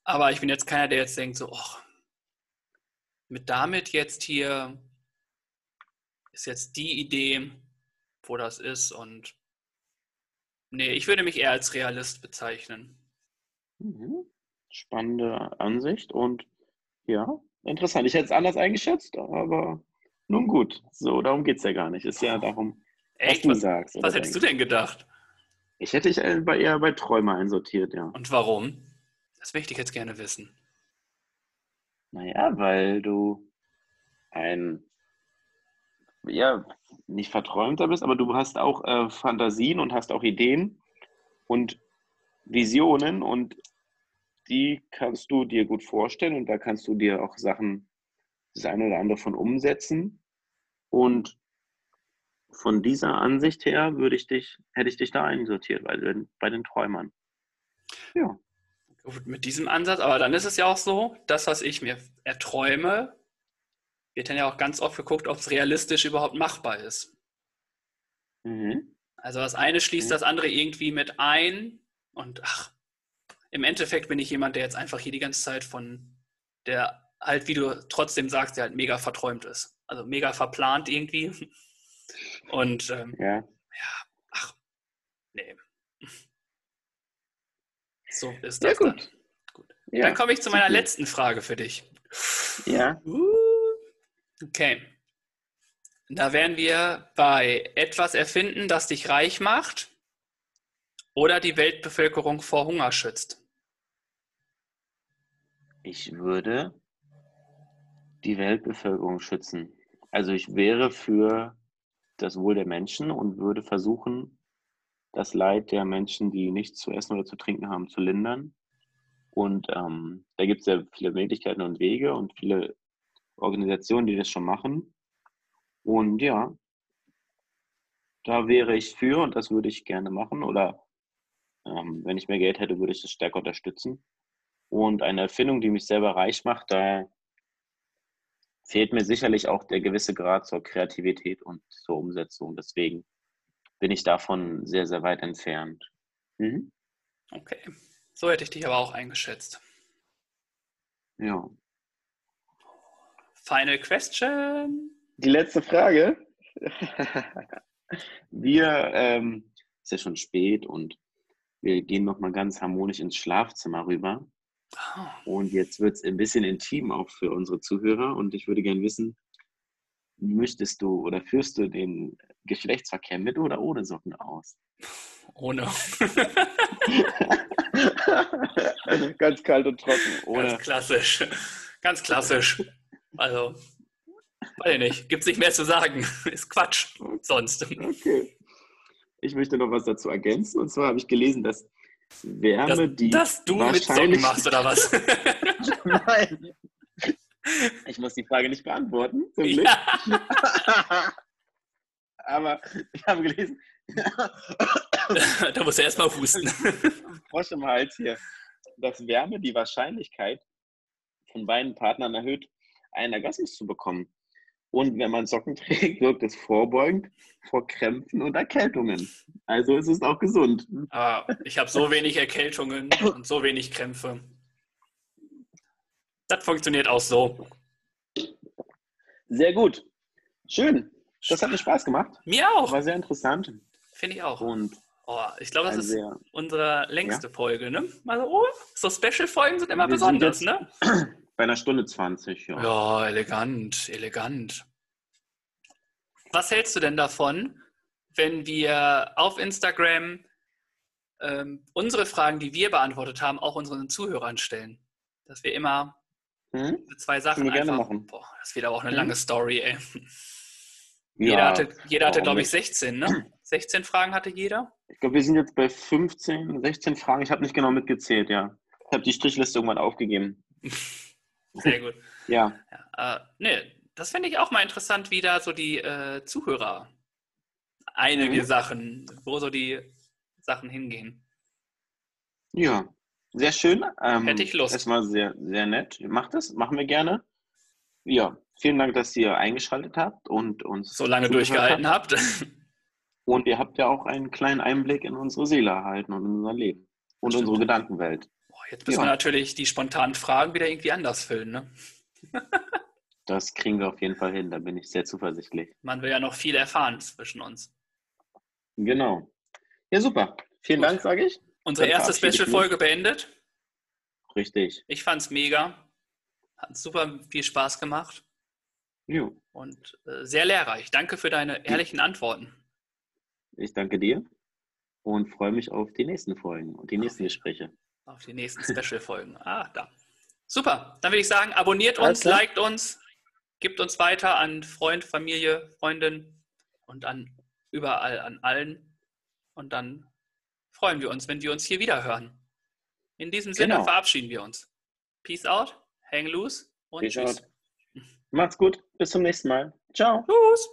Aber ich bin jetzt keiner, der jetzt denkt, so, oh, mit damit jetzt hier ist jetzt die Idee, wo das ist. Und nee, ich würde mich eher als Realist bezeichnen. Mhm. Spannende Ansicht und ja, interessant. Ich hätte es anders eingeschätzt, aber nun gut. So, darum geht es ja gar nicht. Ist ja darum, Echt? was du was, sagst. Was hättest denkst. du denn gedacht? Ich hätte dich eher bei Träumer einsortiert, ja. Und warum? Das möchte ich jetzt gerne wissen. Naja, weil du ein, ja, nicht verträumter bist, aber du hast auch äh, Fantasien und hast auch Ideen und Visionen und die kannst du dir gut vorstellen und da kannst du dir auch Sachen, das eine oder andere von umsetzen. Und von dieser Ansicht her würde ich dich, hätte ich dich da einsortiert, bei den, bei den Träumern. Ja. Gut, mit diesem Ansatz, aber dann ist es ja auch so, das, was ich mir erträume, wird dann ja auch ganz oft geguckt, ob es realistisch überhaupt machbar ist. Mhm. Also das eine schließt mhm. das andere irgendwie mit ein und ach, im Endeffekt bin ich jemand, der jetzt einfach hier die ganze Zeit von der halt, wie du trotzdem sagst, der halt mega verträumt ist. Also mega verplant irgendwie. Und ähm, ja. ja, ach, nee. So ist das ja, gut. dann. Gut. Ja, dann komme ich zu meiner gut. letzten Frage für dich. Ja. Uh, okay. Da wären wir bei etwas erfinden, das dich reich macht oder die Weltbevölkerung vor Hunger schützt. Ich würde die Weltbevölkerung schützen. Also ich wäre für das Wohl der Menschen und würde versuchen, das Leid der Menschen, die nichts zu essen oder zu trinken haben, zu lindern. Und ähm, da gibt es ja viele Möglichkeiten und Wege und viele Organisationen, die das schon machen. Und ja, da wäre ich für und das würde ich gerne machen. Oder ähm, wenn ich mehr Geld hätte, würde ich das stärker unterstützen. Und eine Erfindung, die mich selber reich macht, da fehlt mir sicherlich auch der gewisse Grad zur Kreativität und zur Umsetzung. Deswegen bin ich davon sehr, sehr weit entfernt. Mhm. Okay. So hätte ich dich aber auch eingeschätzt. Ja. Final question. Die letzte Frage. Wir, ähm, ist ja schon spät und wir gehen nochmal ganz harmonisch ins Schlafzimmer rüber. Oh. Und jetzt wird es ein bisschen intim auch für unsere Zuhörer und ich würde gerne wissen, möchtest du oder führst du den Geschlechtsverkehr mit oder ohne Socken aus? Ohne. Ganz kalt und trocken. Ohne. Ganz klassisch. Ganz klassisch. Also, weiß ich nicht. Gibt es nicht mehr zu sagen. Ist Quatsch. Sonst. Okay. Ich möchte noch was dazu ergänzen. Und zwar habe ich gelesen, dass Wärme, dass, die. Dass du mit Socken machst, oder was? Nein. Ich muss die Frage nicht beantworten. Ja. Aber ich habe gelesen. da musst du erstmal husten. Frosch im Hals hier. Dass Wärme die Wahrscheinlichkeit von beiden Partnern erhöht, einen Orgasmus zu bekommen. Und wenn man Socken trägt, wirkt es vorbeugend vor Krämpfen und Erkältungen. Also ist es auch gesund. Aber ich habe so wenig Erkältungen und so wenig Krämpfe. Das funktioniert auch so. Sehr gut. Schön. Das hat mir Spaß gemacht. Mir auch. War sehr interessant. Finde ich auch. Und oh, ich glaube, das ist sehr, unsere längste ja. Folge, ne? Also, oh, so Special-Folgen sind immer wir besonders, sind jetzt, ne? Bei einer Stunde 20, ja. Ja, elegant, elegant. Was hältst du denn davon, wenn wir auf Instagram ähm, unsere Fragen, die wir beantwortet haben, auch unseren Zuhörern stellen? Dass wir immer hm? zwei Sachen wir einfach. Machen. Boah, das wird aber auch eine hm? lange Story, ey. Jeder ja, hatte, jeder hatte glaube ich, 16, ne? 16 Fragen hatte jeder? Ich glaube, wir sind jetzt bei 15, 16 Fragen. Ich habe nicht genau mitgezählt, ja. Ich habe die Strichliste irgendwann aufgegeben. Sehr gut. ja. ja äh, ne, das fände ich auch mal interessant, wie da so die äh, Zuhörer einige mhm. Sachen, wo so die Sachen hingehen. Ja, sehr schön. Ähm, Hätte ich Lust. Erstmal sehr, sehr nett. Macht das, machen wir gerne. Ja, vielen Dank, dass ihr eingeschaltet habt und uns so lange durchgehalten habt. Und ihr habt ja auch einen kleinen Einblick in unsere Seele erhalten und in unser Leben und unsere Gedankenwelt. Jetzt müssen ja. wir natürlich die spontanen Fragen wieder irgendwie anders füllen, ne? das kriegen wir auf jeden Fall hin, da bin ich sehr zuversichtlich. Man will ja noch viel erfahren zwischen uns. Genau. Ja, super. Vielen Gut. Dank, sage ich. Unsere Dann erste Special-Folge beendet. Richtig. Ich fand's mega. Hat super viel Spaß gemacht. Jo. Und äh, sehr lehrreich. Danke für deine ehrlichen Antworten. Ich danke dir und freue mich auf die nächsten Folgen und die nächsten Gespräche. Auf die nächsten Special-Folgen. Ah, da. Super. Dann würde ich sagen, abonniert uns, also. liked uns, gibt uns weiter an Freund, Familie, Freundin und an überall an allen. Und dann freuen wir uns, wenn wir uns hier wieder hören. In diesem Sinne genau. verabschieden wir uns. Peace out, hang loose und Peace tschüss. Out. Macht's gut, bis zum nächsten Mal. Ciao. Tschüss.